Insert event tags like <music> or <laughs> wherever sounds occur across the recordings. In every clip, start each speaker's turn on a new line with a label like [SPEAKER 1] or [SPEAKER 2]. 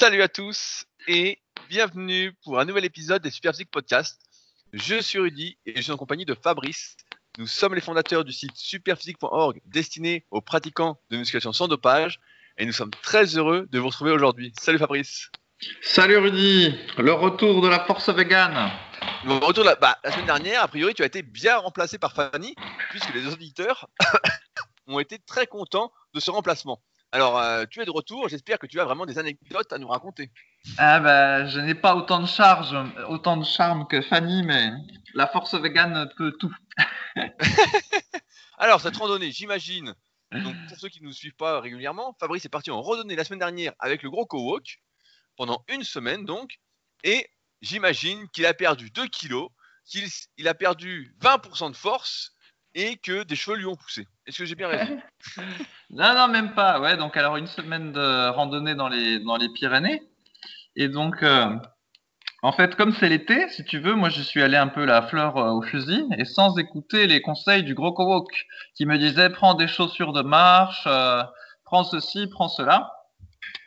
[SPEAKER 1] Salut à tous et bienvenue pour un nouvel épisode des Superphysique Podcast. Je suis Rudy et je suis en compagnie de Fabrice. Nous sommes les fondateurs du site superphysique.org destiné aux pratiquants de musculation sans dopage et nous sommes très heureux de vous retrouver aujourd'hui. Salut Fabrice.
[SPEAKER 2] Salut Rudy, le retour de la force vegan.
[SPEAKER 1] Le retour la, bah, la semaine dernière, a priori, tu as été bien remplacé par Fanny puisque les auditeurs <coughs> ont été très contents de ce remplacement. Alors, euh, tu es de retour. J'espère que tu as vraiment des anecdotes à nous raconter.
[SPEAKER 2] Ah bah, je n'ai pas autant de charge, autant de charme que Fanny, mais la force vegan peut tout. <laughs>
[SPEAKER 1] Alors, cette randonnée, j'imagine. Donc, pour ceux qui ne nous suivent pas régulièrement, Fabrice est parti en randonnée la semaine dernière avec le gros co-walk pendant une semaine, donc. Et j'imagine qu'il a perdu 2 kilos, qu'il il a perdu 20% de force et que des cheveux lui ont poussé. Est-ce que j'ai bien raison? <laughs>
[SPEAKER 2] Non, non, même pas. Ouais, donc alors une semaine de randonnée dans les, dans les Pyrénées. Et donc, euh, en fait, comme c'est l'été, si tu veux, moi je suis allé un peu la fleur euh, au fusil et sans écouter les conseils du gros Kowok qui me disait prends des chaussures de marche, euh, prends ceci, prends cela.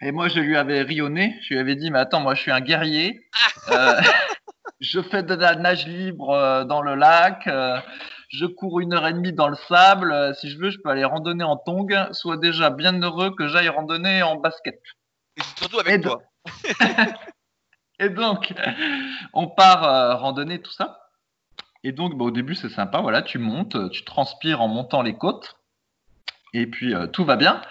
[SPEAKER 2] Et moi je lui avais rionné, je lui avais dit mais attends, moi je suis un guerrier. <laughs> <laughs> je fais de la nage libre dans le lac je cours une heure et demie dans le sable. Euh, si je veux, je peux aller randonner en tong. Sois déjà bien heureux que j'aille randonner en basket.
[SPEAKER 1] Et surtout avec toi. <laughs>
[SPEAKER 2] et donc, on part euh, randonner tout ça. Et donc, bah, au début, c'est sympa. Voilà, tu montes, tu transpires en montant les côtes. Et puis, euh, tout va bien.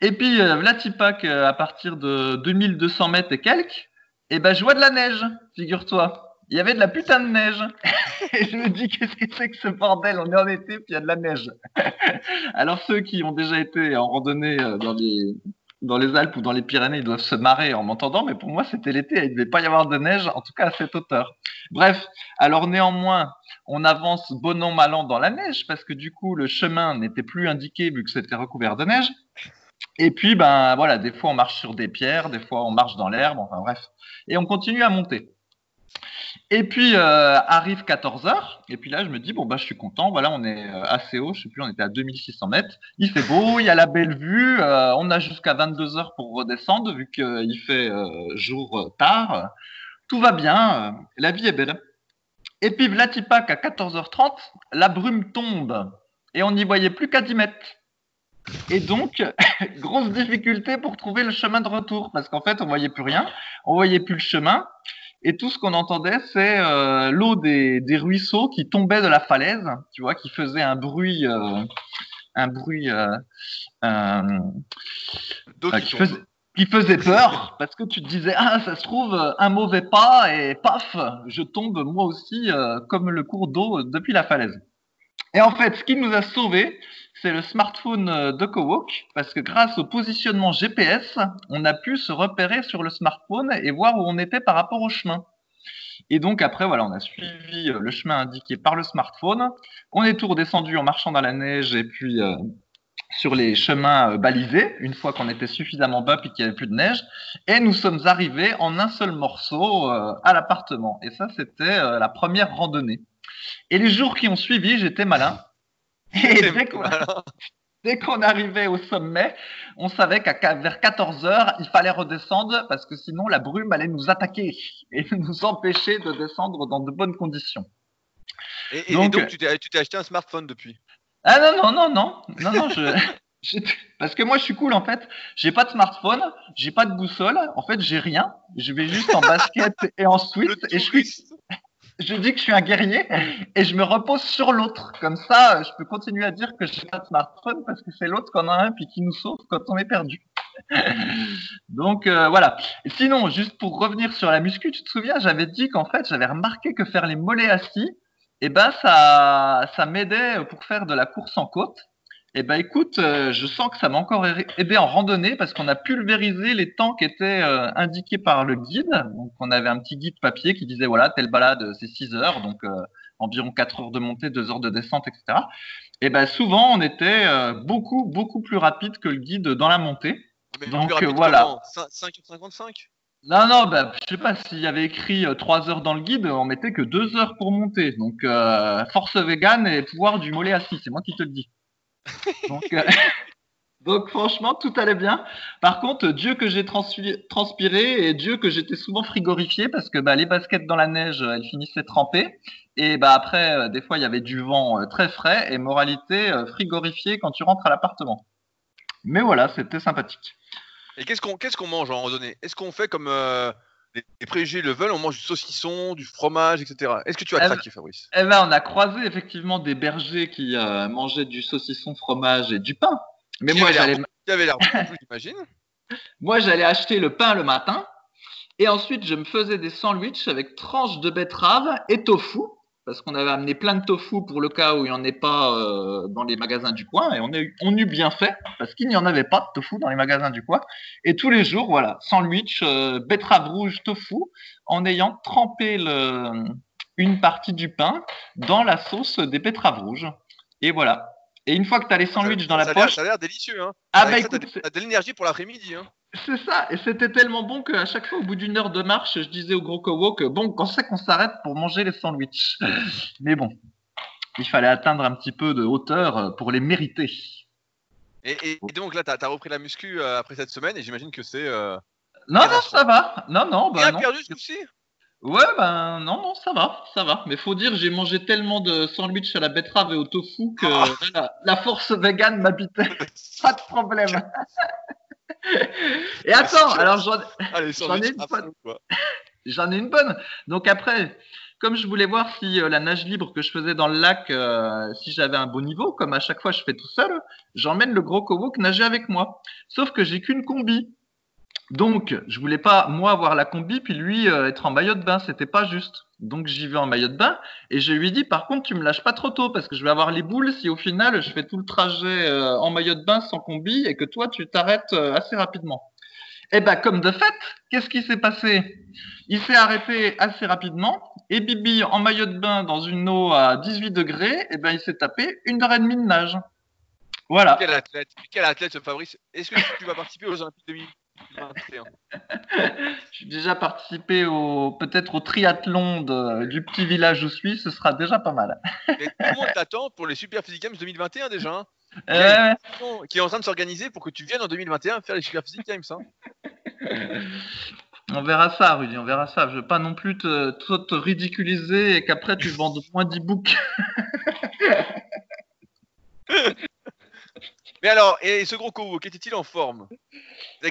[SPEAKER 2] Et puis, Vlatipak, à partir de 2200 mètres et quelques, et eh ben, je vois de la neige, figure-toi il y avait de la putain de neige. <laughs> et je me dis, qu'est-ce que c'est que ce bordel? On est en été, puis il y a de la neige. <laughs> Alors ceux qui ont déjà été en randonnée euh, dans les, dans les Alpes ou dans les Pyrénées, ils doivent se marrer en m'entendant, mais pour moi c'était l'été, il ne devait pas y avoir de neige, en tout cas à cette hauteur. Bref, alors néanmoins, on avance bon an mal an dans la neige, parce que du coup le chemin n'était plus indiqué vu que c'était recouvert de neige. Et puis, ben voilà, des fois on marche sur des pierres, des fois on marche dans l'herbe, enfin bref. Et on continue à monter. Et puis euh, arrive 14 heures, et puis là je me dis bon bah je suis content, voilà on est euh, assez haut, je sais plus on était à 2600 mètres, il fait beau, il y a la belle vue, euh, on a jusqu'à 22 heures pour redescendre vu qu'il fait jour tard, tout va bien, la vie est belle. Et puis Vlatipak à 14h30, la brume tombe et on n'y voyait plus qu'à 10 mètres. Et donc, <laughs> grosse difficulté pour trouver le chemin de retour parce qu'en fait on voyait plus rien, on voyait plus le chemin. Et tout ce qu'on entendait, c'est euh, l'eau des, des, ruisseaux qui tombait de la falaise, tu vois, qui faisait un bruit, euh, un bruit, euh, qui, faisait, qui, faisait, peur, <laughs> parce que tu te disais, ah, ça se trouve, un mauvais pas et paf, je tombe moi aussi comme le cours d'eau depuis la falaise. Et en fait, ce qui nous a sauvés, c'est le smartphone euh, de Kowok, parce que grâce au positionnement GPS, on a pu se repérer sur le smartphone et voir où on était par rapport au chemin. Et donc après, voilà, on a suivi euh, le chemin indiqué par le smartphone. On est tout redescendu en marchant dans la neige et puis euh, sur les chemins balisés, une fois qu'on était suffisamment bas puis qu'il n'y avait plus de neige. Et nous sommes arrivés en un seul morceau à l'appartement. Et ça, c'était la première randonnée. Et les jours qui ont suivi, j'étais malin. Et dès qu'on, arrivait au sommet, on savait qu'à vers 14 heures, il fallait redescendre parce que sinon la brume allait nous attaquer et <laughs> nous empêcher de descendre dans de bonnes conditions.
[SPEAKER 1] Et, donc, tu, t'es, acheté un smartphone depuis?
[SPEAKER 2] Ah non, non, non, non. non, non je, <laughs> parce que moi je suis cool en fait. J'ai pas de smartphone, j'ai pas de boussole. En fait, j'ai rien. Je vais juste en <laughs> basket et en sweat et je suis, je dis que je suis un guerrier et je me repose sur l'autre. Comme ça, je peux continuer à dire que j'ai pas de smartphone parce que c'est l'autre qu'on a un puis qui nous sauve quand on est perdu. <laughs> Donc euh, voilà. sinon, juste pour revenir sur la muscu, tu te souviens, j'avais dit qu'en fait, j'avais remarqué que faire les mollets assis, eh ben ça, ça m'aidait pour faire de la course en côte. Eh ben écoute, euh, je sens que ça m'a encore aidé en randonnée parce qu'on a pulvérisé les temps qui étaient euh, indiqués par le guide. Donc on avait un petit guide papier qui disait voilà, telle balade c'est 6 heures, donc euh, environ 4 heures de montée, 2 heures de descente, etc. Et ben souvent on était beaucoup beaucoup plus rapide que le guide dans la montée.
[SPEAKER 1] donc voilà. 5h55
[SPEAKER 2] non, non, bah, je sais pas s'il y avait écrit 3 heures dans le guide, on mettait que 2 heures pour monter. Donc, force vegan et pouvoir du mollet assis, c'est moi qui te le dis. Donc, euh, <laughs> Donc franchement, tout allait bien. Par contre, Dieu que j'ai transpiré et Dieu que j'étais souvent frigorifié parce que bah, les baskets dans la neige, elles finissaient trempées. Et bah après, euh, des fois, il y avait du vent euh, très frais et moralité frigorifié quand tu rentres à l'appartement. Mais voilà, c'était sympathique.
[SPEAKER 1] Et qu'est-ce qu'on qu'est-ce qu'on mange en randonnée? Est-ce qu'on fait comme les, préjugés le veulent On mange du saucisson, du fromage, etc. Est-ce que tu as eh craqué, Fabrice?
[SPEAKER 2] Eh ben, on a croisé effectivement des bergers qui mangeaient du saucisson, fromage et du pain.
[SPEAKER 1] Mais moi, j'allais. l'air <laughs> j'imagine.
[SPEAKER 2] Moi, j'allais acheter le pain le matin. Et ensuite, je me faisais des sandwichs avec tranches de betterave et tofu. Parce qu'on avait amené plein de tofu pour le cas où il n'y en ait pas euh, dans les magasins du coin. Et on, est, on eut bien fait, parce qu'il n'y en avait pas de tofu dans les magasins du coin. Et tous les jours, voilà, sandwich, euh, betterave rouge, tofu, en ayant trempé le, une partie du pain dans la sauce des betteraves rouges. Et voilà, et une fois que tu as les sandwichs dans la poche.
[SPEAKER 1] Ça a l'air délicieux. Hein.
[SPEAKER 2] Ah bah écoute.
[SPEAKER 1] T'as de l'énergie pour l'après-midi. Hein.
[SPEAKER 2] C'est ça. Et c'était tellement bon qu'à chaque fois, au bout d'une heure de marche, je disais au gros Kowo que bon, quand c'est qu'on s'arrête pour manger les sandwichs. <laughs> Mais bon, il fallait atteindre un petit peu de hauteur pour les mériter.
[SPEAKER 1] Et, donc là, tu as, repris la muscu euh, après cette semaine et j'imagine que c'est. Euh,
[SPEAKER 2] non, non, ça va. Non, non.
[SPEAKER 1] Bah, perdu ce coup-ci?
[SPEAKER 2] Ouais, ben non, non, ça va, ça va. Mais faut dire, j'ai mangé tellement de sandwich à la betterave et au tofu que ah. la, force vegan m'habitait. <laughs> Pas de problème. <laughs> <laughs> et attends, alors j'en ai une bonne. <laughs> J'en ai une bonne. Donc après, comme je voulais voir si euh, la nage libre que je faisais dans le lac, euh, si j'avais un bon niveau, comme à chaque fois je fais tout seul, j'emmène le gros Kowok nager avec moi. Sauf que j'ai qu'une combi. Donc, je voulais pas, moi, avoir la combi, puis lui, euh, être en maillot de bain. C'était pas juste. Donc, j'y vais en maillot de bain. Et je lui dit, par contre, tu me lâches pas trop tôt, parce que je vais avoir les boules si au final, je fais tout le trajet euh, en maillot de bain sans combi et que toi, tu t'arrêtes euh, assez rapidement. Eh ben, comme de fait, qu'est-ce qui s'est passé? Il s'est arrêté assez rapidement. Et Bibi, en maillot de bain, dans une eau à 18 degrés, eh ben, il s'est tapé une heure et demie de nage. Voilà.
[SPEAKER 1] Quel athlète, quel athlète ce Fabrice Est-ce que tu vas participer aux Olympiques 2020
[SPEAKER 2] J'ai déjà participé au peut-être au triathlon du petit village où je suis, ce sera déjà pas mal.
[SPEAKER 1] Et tout le monde t'attend pour les Super Physique Games 2021 déjà. Hein. Euh... Qui est en train de s'organiser pour que tu viennes en 2021 faire les Super Physique Games. Hein.
[SPEAKER 2] On verra ça, Rudy, on verra ça. Je veux pas non plus te, te ridiculiser et qu'après tu vendes moins d'e-books. <laughs>
[SPEAKER 1] Mais alors, et ce gros Kowo, était-il en forme?
[SPEAKER 2] Ouais,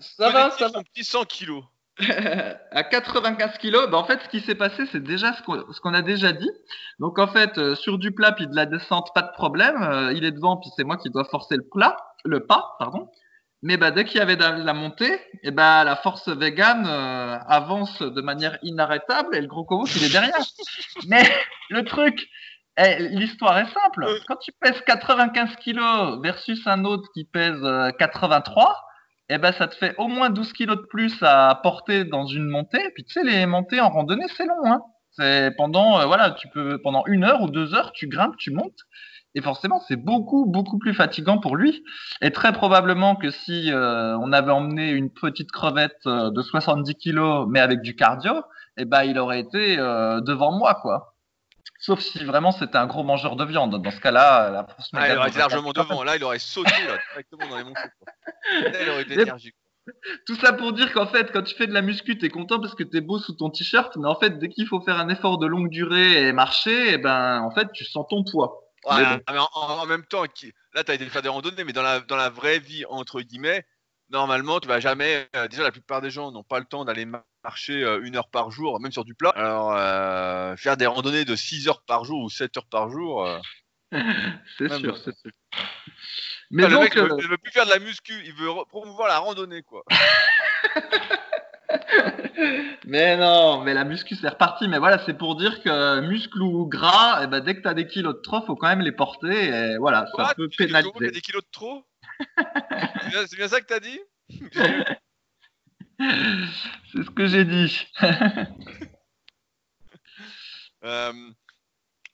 [SPEAKER 2] ça va, ça va.
[SPEAKER 1] petit 100 kilos <laughs>
[SPEAKER 2] à 95 kilos, bah en fait, ce qui s'est passé, c'est déjà ce qu'on a déjà dit. Donc, en fait, euh, sur du plat puis de la descente, pas de problème. Euh, il est devant, puis c'est moi qui dois forcer le plat, le pas, pardon. Mais bah, dès qu'il y avait de la montée, et eh bah, la force vegan euh, avance de manière inarrêtable et le gros Kowo, il est derrière. <laughs> Mais le truc, eh, l'histoire est simple. Euh. Quand tu pèses 95 kilos versus un autre qui pèse 83, euh, eh ben, ça te fait au moins 12 kilos de plus à porter dans une montée. Et puis, tu sais, les montées en randonnée, c'est long, hein. C'est pendant, euh, voilà, tu peux, pendant une heure ou deux heures, tu grimpes, tu montes. Et forcément, c'est beaucoup, beaucoup plus fatigant pour lui. Et très probablement que si on avait emmené une petite crevette de 70 kilos, mais avec du cardio, eh ben, il aurait été devant moi, quoi. Sauf si vraiment c'était un gros mangeur de viande. Dans ce cas-là, la
[SPEAKER 1] force ah, Il aurait été largement devant. Là, il aurait sauté directement dans les montées. Là, il aurait été énergique.
[SPEAKER 2] Tout ça pour dire qu'en fait, quand tu fais de la muscu, t'es content parce que t'es beau sous ton t-shirt, mais en fait, dès qu'il faut faire un effort de longue durée et marcher, et eh ben, en fait, tu sens ton poids.
[SPEAKER 1] Ah, en, même temps, là, tu as été faire des randonnées, mais dans la, dans la vraie vie, entre guillemets, normalement, tu vas jamais. Euh, déjà, la plupart des gens n'ont pas le temps d'aller marcher euh, une heure par jour, même sur du plat. Alors, euh, faire des randonnées de 6 heures par jour ou 7 heures par jour. <laughs>
[SPEAKER 2] c'est sûr, c'est sûr.
[SPEAKER 1] Mais donc, le mec, il veut plus faire de la muscu, il veut promouvoir la randonnée, quoi. <laughs>
[SPEAKER 2] mais non, mais la muscu c'est reparti. Mais voilà, c'est pour dire que muscle ou gras, eh ben, dès que tu as des kilos de trop, faut quand même les porter. Et voilà, ça peut pénaliser.
[SPEAKER 1] des kilos de trop? C'est bien ça que t'as dit? <laughs>
[SPEAKER 2] C'est ce que j'ai dit. <laughs>
[SPEAKER 1] Euh,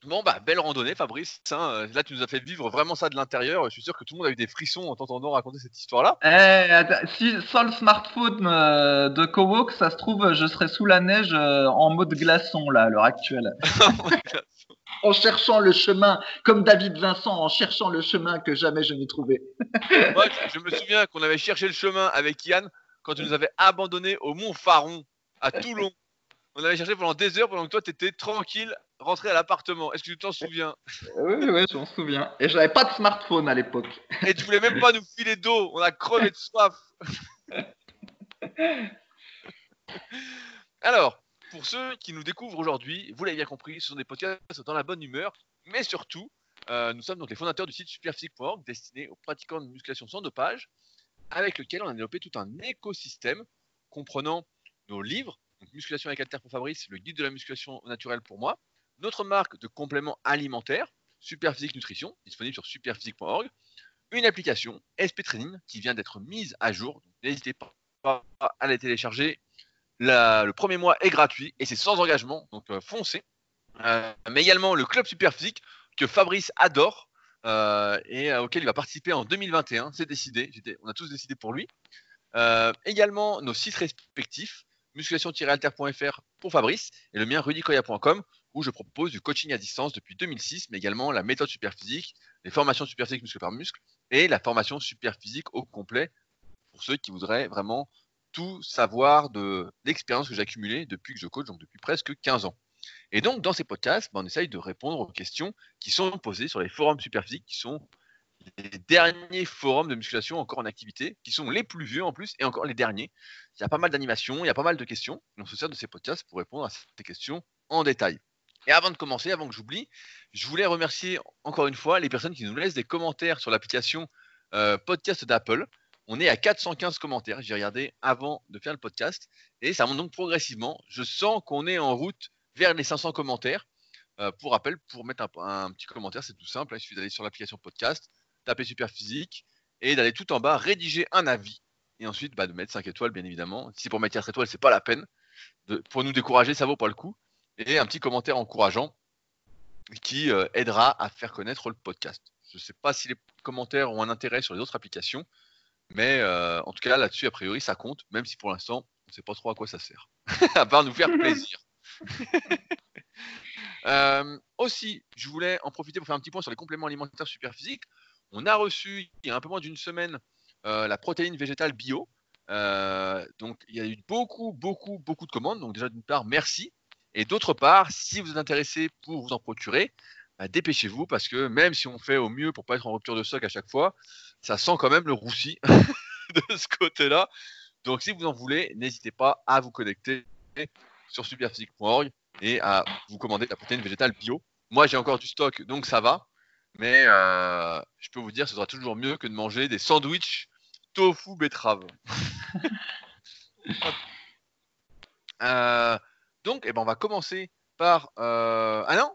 [SPEAKER 1] bon, bah, belle randonnée, Fabrice. Hein. Là, tu nous as fait vivre vraiment ça de l'intérieur. Je suis sûr que tout le monde a eu des frissons en t'entendant raconter cette histoire-là.
[SPEAKER 2] Eh, si, sans le smartphone euh, de Kowok, ça se trouve, je serais sous la neige euh, en mode glaçon, là, à l'heure actuelle. <laughs> en cherchant le chemin, comme David Vincent, en cherchant le chemin que jamais je n'ai trouvé. <laughs>
[SPEAKER 1] Moi, je me souviens qu'on avait cherché le chemin avec Yann quand tu nous avais abandonnés au Mont Faron, à Toulon. On avait cherché pendant des heures pendant que toi, tu étais tranquille, rentré à l'appartement. Est-ce que tu t'en souviens?
[SPEAKER 2] Oui, oui, je m'en souviens. Et je n'avais pas de smartphone à l'époque.
[SPEAKER 1] Et tu voulais même pas nous filer d'eau. On a crevé de soif. <laughs> Alors, pour ceux qui nous découvrent aujourd'hui, vous l'avez bien compris, ce sont des podcasts dans la bonne humeur, mais surtout, euh, nous sommes donc les fondateurs du site superphysique.org destiné aux pratiquants de musculation sans dopage, avec lequel on a développé tout un écosystème comprenant nos livres, donc Musculation avec Alter pour Fabrice, le guide de la musculation naturelle pour moi, notre marque de compléments alimentaires, Superphysique Nutrition, disponible sur superphysique.org, une application SP Training qui vient d'être mise à jour. N'hésitez pas à la télécharger. Le premier mois est gratuit et c'est sans engagement, donc euh, foncez. Euh, mais également le club Superphysique que Fabrice adore euh, et auquel il va participer en 2021. C'est décidé, on a tous décidé pour lui. également nos sites respectifs musculation-alter.fr pour Fabrice et le mien rudicoya.com où je propose du coaching à distance depuis 2006, mais également la méthode superphysique, les formations superphysiques muscle par muscle et la formation superphysique au complet pour ceux qui voudraient vraiment tout savoir de l'expérience que j'ai accumulée depuis que je coach, donc depuis presque 15 ans. Et donc, dans ces podcasts, ben, on essaye de répondre aux questions qui sont posées sur les forums superphysiques, qui sont les derniers forums de musculation encore en activité, qui sont les plus vieux en plus, et encore les derniers. Il y a pas mal d'animations, il y a pas mal de questions, on se sert de ces podcasts pour répondre à ces questions en détail. Et avant de commencer, avant que j'oublie, je voulais remercier encore une fois les personnes qui nous laissent des commentaires sur l'application euh, podcast d'Apple. On est à 415 commentaires, j'ai regardé avant de faire le podcast, et ça monte donc progressivement. Je sens qu'on est en route vers les 500 commentaires. Euh, pour rappel, pour mettre un, petit commentaire, c'est tout simple. Hein. il suffit d'aller sur l'application podcast, taper Super Physique et d'aller tout en bas, rédiger un avis. Et ensuite, bah, de mettre 5 étoiles, bien évidemment. Si pour mettre 4 étoiles, c'est pas la peine. pour nous décourager, ça vaut pas le coup. Et un petit commentaire encourageant qui euh, aidera à faire connaître le podcast. Je ne sais pas si les commentaires ont un intérêt sur les autres applications, mais euh, en tout cas, là-dessus, a priori, ça compte, même si pour l'instant, on ne sait pas trop à quoi ça sert. <laughs> à part nous faire <laughs> plaisir. <laughs> Euh, aussi, je voulais en profiter pour faire un petit point sur les compléments alimentaires super physiques. On a reçu il y a un peu moins d'une semaine euh, la protéine végétale bio. Donc il y a eu beaucoup, beaucoup, beaucoup de commandes. Donc déjà d'une part, merci. Et d'autre part, si vous êtes intéressé pour vous en procurer, bah, dépêchez-vous parce que même si on fait au mieux pour pas être en rupture de stock à chaque fois, ça sent quand même le roussi <laughs> de ce côté-là. Donc si vous en voulez, n'hésitez pas à vous connecter sur superphysique.org et à vous commander la protéine végétale bio. Moi j'ai encore du stock donc ça va. Mais euh, je peux vous dire, ce sera toujours mieux que de manger des sandwichs tofu betterave. <laughs> Euh, donc, eh ben, on va commencer par. Euh... Ah non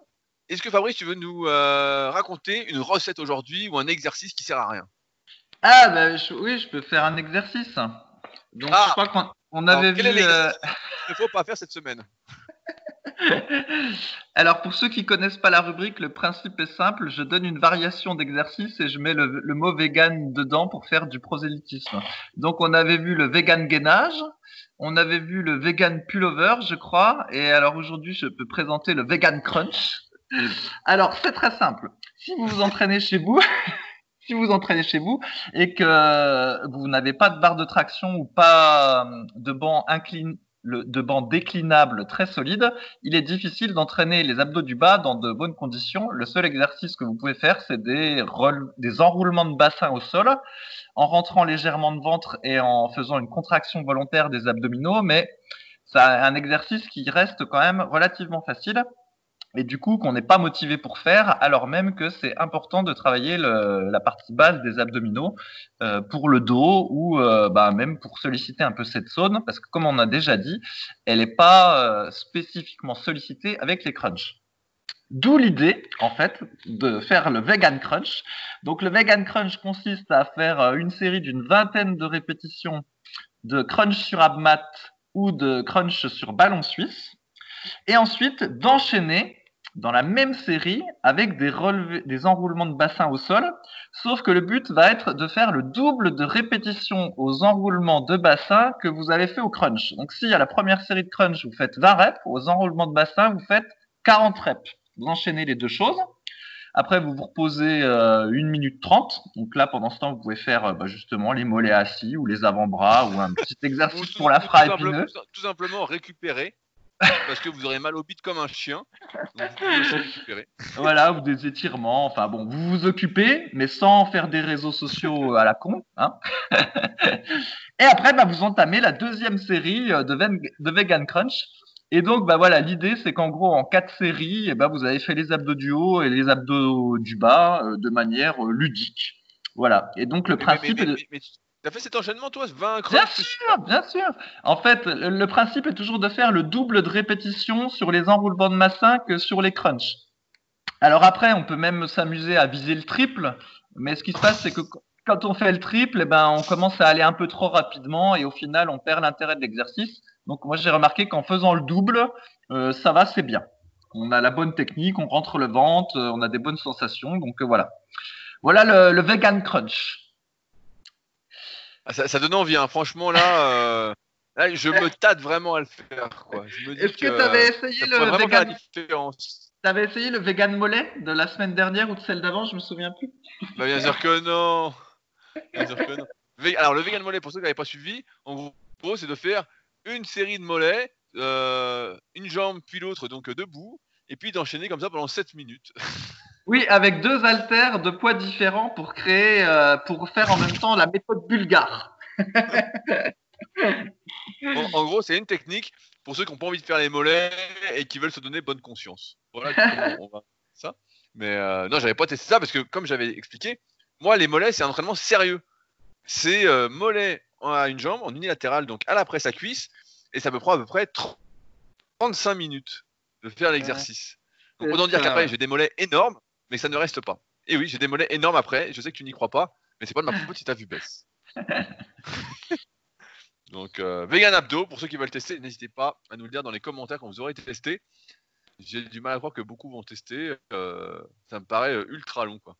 [SPEAKER 1] Est-ce que Fabrice, tu veux nous euh, raconter une recette aujourd'hui ou un exercice qui sert à rien?
[SPEAKER 2] Ah, bah, oui, je peux faire un exercice. Donc, ah. je crois qu'on avait vu. Il
[SPEAKER 1] ne faut pas faire cette semaine? <laughs>
[SPEAKER 2] Alors pour ceux qui connaissent pas la rubrique, le principe est simple. Je donne une variation d'exercice et je mets le, mot vegan dedans pour faire du prosélytisme. Donc on avait vu le vegan gainage, on avait vu le vegan pullover, je crois, et alors aujourd'hui je peux présenter le vegan crunch. Alors c'est très simple. Si vous vous entraînez chez vous, <laughs> si vous entraînez chez vous et que vous n'avez pas de barre de traction ou pas de banc incliné de banc déclinable très solide, il est difficile d'entraîner les abdos du bas dans de bonnes conditions. Le seul exercice que vous pouvez faire, c'est des, des enroulements de bassin au sol, en rentrant légèrement de ventre et en faisant une contraction volontaire des abdominaux, mais c'est un exercice qui reste quand même relativement facile et du coup qu'on n'est pas motivé pour faire, alors même que c'est important de travailler la partie basse des abdominaux euh, pour le dos ou euh, bah, même pour solliciter un peu cette zone, parce que comme on a déjà dit, elle n'est pas euh, spécifiquement sollicitée avec les crunchs. D'où l'idée, en fait, de faire le vegan crunch. Donc le vegan crunch consiste à faire une série d'une vingtaine de répétitions de crunch sur abmat ou de crunch sur ballon suisse et ensuite d'enchaîner dans la même série avec des, des enroulements de bassin au sol, sauf que le but va être de faire le double de répétitions aux enroulements de bassin que vous avez fait au crunch. Donc si à la première série de crunch vous faites 20 reps, aux enroulements de bassin vous faites 40 reps. Vous enchaînez les deux choses. Après, vous vous reposez euh, 1 minute 30. Donc là, pendant ce temps, vous pouvez faire euh, bah, justement les mollets assis ou les avant-bras ou un petit <laughs> exercice
[SPEAKER 1] Ou
[SPEAKER 2] pour la
[SPEAKER 1] tout
[SPEAKER 2] fra
[SPEAKER 1] simplement-
[SPEAKER 2] épineux.
[SPEAKER 1] tout- tout simplement récupérer. Parce que vous aurez mal au bit comme un chien. Donc, vous.
[SPEAKER 2] Voilà, ou des étirements. Enfin bon, vous vous occupez, mais sans faire des réseaux sociaux à la con. Hein <laughs> et après, bah, vous entamez la deuxième série euh, de, Ven- de Vegan Crunch. Et donc, bah voilà, l'idée, c'est qu'en gros, en quatre séries, eh ben, vous avez fait les abdos du haut et les abdos du bas euh, de manière euh, ludique. Voilà. Et donc, le
[SPEAKER 1] Mais-
[SPEAKER 2] principe
[SPEAKER 1] mais,
[SPEAKER 2] est de...
[SPEAKER 1] mais, mais, t'as fait cet enchaînement, toi 20
[SPEAKER 2] Bien sûr, bien sûr. En fait, le, principe est toujours de faire le double de répétition sur les enroulements de massin que sur les crunchs. Alors après, on peut même s'amuser à viser le triple, mais ce qui se passe, c'est que qu- quand on fait le triple, eh ben, on commence à aller un peu trop rapidement et au final, on perd l'intérêt de l'exercice. Donc moi, j'ai remarqué qu'en faisant le double, euh, ça va, c'est bien. On a la bonne technique, on rentre le ventre, euh, on a des bonnes sensations, donc euh, voilà. Voilà le, le vegan crunch.
[SPEAKER 1] Ah, ça, ça donne envie, hein. franchement là, euh, là, je me tâte vraiment à le faire.
[SPEAKER 2] Est-ce que
[SPEAKER 1] que
[SPEAKER 2] tu avais
[SPEAKER 1] ça
[SPEAKER 2] essayé le vegan. T'avais essayé le vegan mollet de la semaine dernière ou de celle d'avant, je me souviens plus.
[SPEAKER 1] Bah, bien sûr que non. Bien sûr que non. Ve- Alors le vegan mollet, pour ceux qui n'avaient pas suivi, en gros, c'est de faire une série de mollets, euh, une jambe puis l'autre donc euh, debout, et puis d'enchaîner comme ça pendant 7 minutes. <laughs>
[SPEAKER 2] Oui, avec deux haltères de poids différents pour créer, euh, pour faire en même temps la méthode bulgare.
[SPEAKER 1] En, en gros, c'est une technique pour ceux qui n'ont pas envie de faire les mollets et qui veulent se donner bonne conscience. Voilà on va ça. Mais euh, non, j'avais pas testé ça parce que comme j'avais expliqué, moi les mollets c'est un entraînement sérieux. C'est euh, mollet à une jambe en unilatéral donc à la presse à cuisse et ça me prend à peu près 30 35 minutes de faire l'exercice. Donc autant dire qu'après j'ai des mollets énormes mais ça ne reste pas. Et oui, j'ai des mollets énormes après, je sais que tu n'y crois pas, mais c'est pas de ma faute si ta vue baisse. <laughs> Donc, euh, vegan abdo, pour ceux qui veulent tester, n'hésitez pas à nous le dire dans les commentaires quand vous aurez testé. J'ai du mal à croire que beaucoup vont tester. euh, ça me paraît euh, ultra long, quoi.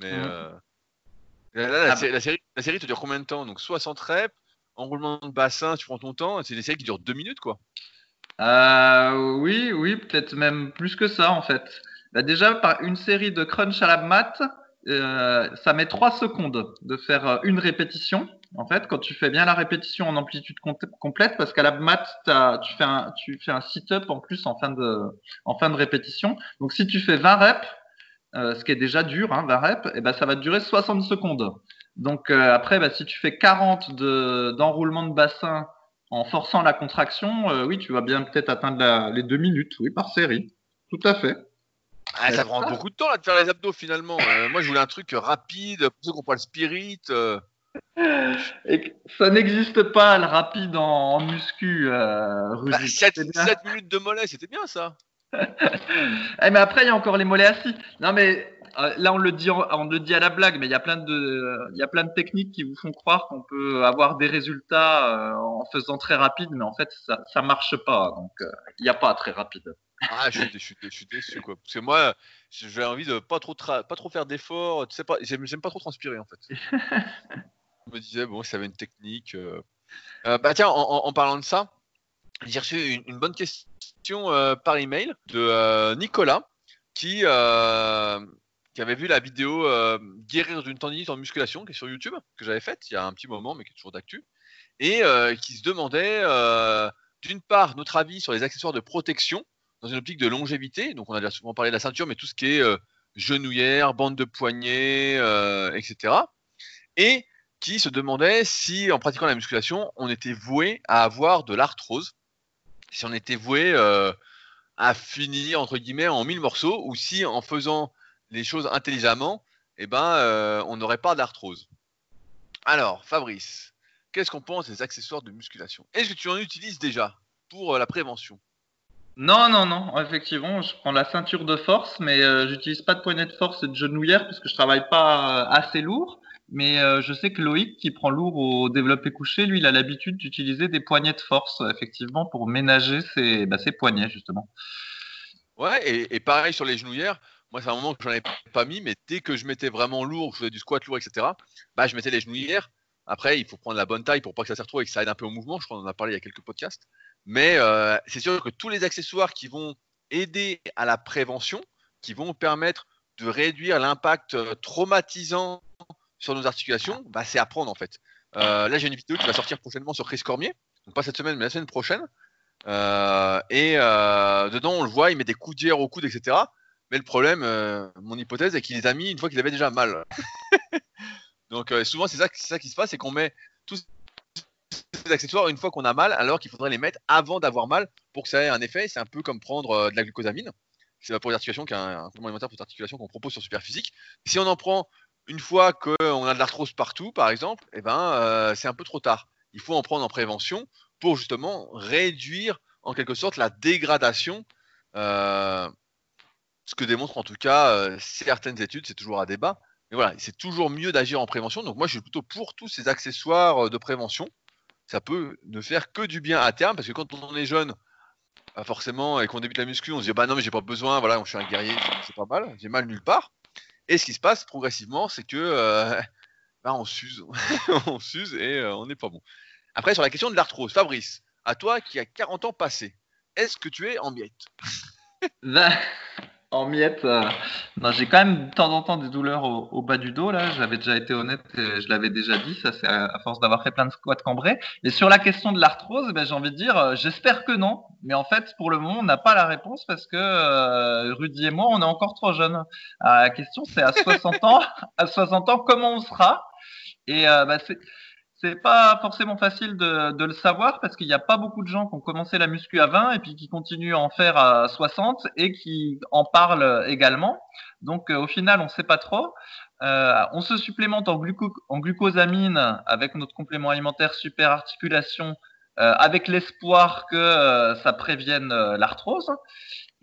[SPEAKER 1] Mais euh, là, là, la,
[SPEAKER 2] Ah
[SPEAKER 1] sé- la série, la série te dure combien de temps? Donc 60 reps, enroulement de bassin, tu prends ton temps. C'est des séries qui durent 2 minutes, quoi.
[SPEAKER 2] Oui, oui, peut-être même plus que ça en fait. Bah, déjà, par une série de crunch à la mat, euh, ça met trois secondes de faire euh, une répétition. En fait, quand tu fais bien la répétition en amplitude com- complète, parce qu'à la mat, tu fais un, tu fais un sit-up en plus en fin de, répétition. Donc, si tu fais 20 reps, euh, ce qui est déjà dur, hein, 20 reps, et ben, ça va durer 60 secondes. Donc, après, bah, si tu fais 40 de, d'enroulement de bassin en forçant la contraction, oui, tu vas bien peut-être atteindre les deux minutes, oui, par série. Tout à fait.
[SPEAKER 1] Ah, ça
[SPEAKER 2] Euh,
[SPEAKER 1] prend
[SPEAKER 2] ça.
[SPEAKER 1] beaucoup de temps là, de faire les abdos finalement. Euh, moi, je voulais un truc rapide, pour ceux qui n'ont pas le spirit. euh,
[SPEAKER 2] Et ça n'existe pas le rapide en, en muscu, euh,
[SPEAKER 1] bah,
[SPEAKER 2] Rudy.
[SPEAKER 1] 7,
[SPEAKER 2] C'est bien.
[SPEAKER 1] minutes de mollet, c'était bien ça. <laughs>
[SPEAKER 2] Eh, mais après, il y a encore les mollets assis. Non, mais euh, là, on le dit, en- on le dit à la blague, mais il y a plein de, il y a plein de techniques qui vous font croire qu'on peut avoir des résultats euh, en faisant très rapide, mais en fait, ça, ça marche pas. Donc, euh, il n'y a pas très rapide.
[SPEAKER 1] Ah, je suis, dé- je suis, déçu quoi. Parce que moi, j'ai envie de pas trop, tra- pas trop faire d'efforts. Tu sais pas, j'aime pas trop transpirer en fait. <laughs> je me disais bon, ça avait une technique. euh. Euh, bah tiens, en, en- en parlant de ça, j'ai reçu une, une bonne question euh, par email de euh, Nicolas qui qui avait vu la vidéo guérir d'une tendinite en musculation qui est sur YouTube que j'avais faite il y a un petit moment mais qui est toujours d'actu et qui se demandait d'une part notre avis sur les accessoires de protection dans une optique de longévité. Donc, on a déjà souvent parlé de la ceinture, mais tout ce qui est euh, genouillère, bande de poignet, euh, etc. Et qui se demandait si, en pratiquant la musculation, on était voué à avoir de l'arthrose, si on était voué euh, à finir entre guillemets en mille morceaux, ou si en faisant les choses intelligemment, eh ben, on n'aurait pas d'arthrose. Alors, Fabrice, qu'est-ce qu'on pense des accessoires de musculation? Est-ce que tu en utilises déjà pour la prévention?
[SPEAKER 2] Non, non, non. Effectivement, je prends la ceinture de force, mais euh, j'utilise pas de poignet de force et de genouillère parce que je travaille pas euh, assez lourd. Mais euh, je sais que Loïc, qui prend lourd au développé couché, lui, il a l'habitude d'utiliser des poignets de force, effectivement, pour ménager ses, bah, poignets, justement.
[SPEAKER 1] Ouais, et, et pareil sur les genouillères. Moi, c'est un moment que j'en avais pas mis, mais dès que je mettais vraiment lourd, que je faisais du squat lourd, etc., bah, je mettais les genouillères. Après, il faut prendre la bonne taille pour pas que ça se retrouve et que ça aide un peu au mouvement. Je crois qu'on en a parlé il y a quelques podcasts. Mais euh, c'est sûr que tous les accessoires qui vont aider à la prévention, qui vont permettre de réduire l'impact euh, traumatisant sur nos articulations, bah, c'est apprendre en fait. Euh, là, j'ai une vidéo qui va sortir prochainement sur Chris Cormier, donc pas cette semaine, mais la semaine prochaine. Et dedans, on le voit, il met des coups d'hier au coude, etc. Mais le problème, mon hypothèse, est qu'il les a mis une fois qu'il avait déjà mal. <laughs> donc souvent, c'est ça, ça, qui se passe, c'est qu'on met tous ces accessoires une fois qu'on a mal, alors qu'il faudrait les mettre avant d'avoir mal pour que ça ait un effet. C'est un peu comme prendre de la glucosamine c'est pour les articulations, qui est un, complément alimentaire pour les articulations qu'on propose sur Superphysique. Si on en prend une fois qu'on a de l'arthrose partout, par exemple, eh ben, euh, c'est un peu trop tard. Il faut en prendre en prévention pour justement réduire en quelque sorte la dégradation. Euh, ce que démontrent en tout cas euh, certaines études, c'est toujours à débat. Mais voilà, c'est toujours mieux d'agir en prévention. Donc moi, je suis plutôt pour tous ces accessoires de prévention. Ça peut ne faire que du bien à terme, parce que quand on est jeune, forcément, et qu'on débute la muscu, on se dit bah non mais j'ai pas besoin, voilà, je suis un guerrier, c'est pas mal, j'ai mal nulle part. Et ce qui se passe progressivement, c'est que euh, <laughs> bah, on s'use, <laughs> on s'use et euh, on n'est pas bon. Après sur la question de l'arthrose, Fabrice, à toi qui as 40 ans passés, est-ce que tu es en miettes <laughs>
[SPEAKER 2] bah, en miettes. Euh, non, j'ai quand même de temps en temps des douleurs au, bas du dos. Là, j'avais déjà été honnête, je l'avais déjà dit. Ça, c'est à, force d'avoir fait plein de squats cambrés. Et sur la question de l'arthrose, ben, j'ai envie de dire, euh, j'espère que non. Mais en fait, pour le moment, on n'a pas la réponse parce que euh, Rudy et moi, on est encore trop jeunes. la question, c'est à 60 <laughs> ans, à 60 ans, comment on sera? Et bah, c'est c'est pas forcément facile de, le savoir parce qu'il n'y a pas beaucoup de gens qui ont commencé la muscu à 20 et puis qui continuent à en faire à 60 et qui en parlent également. Donc euh, au final, on ne sait pas trop. Euh, on se supplémente en, glucosamine avec notre complément alimentaire super articulation euh, avec l'espoir que ça prévienne l'arthrose.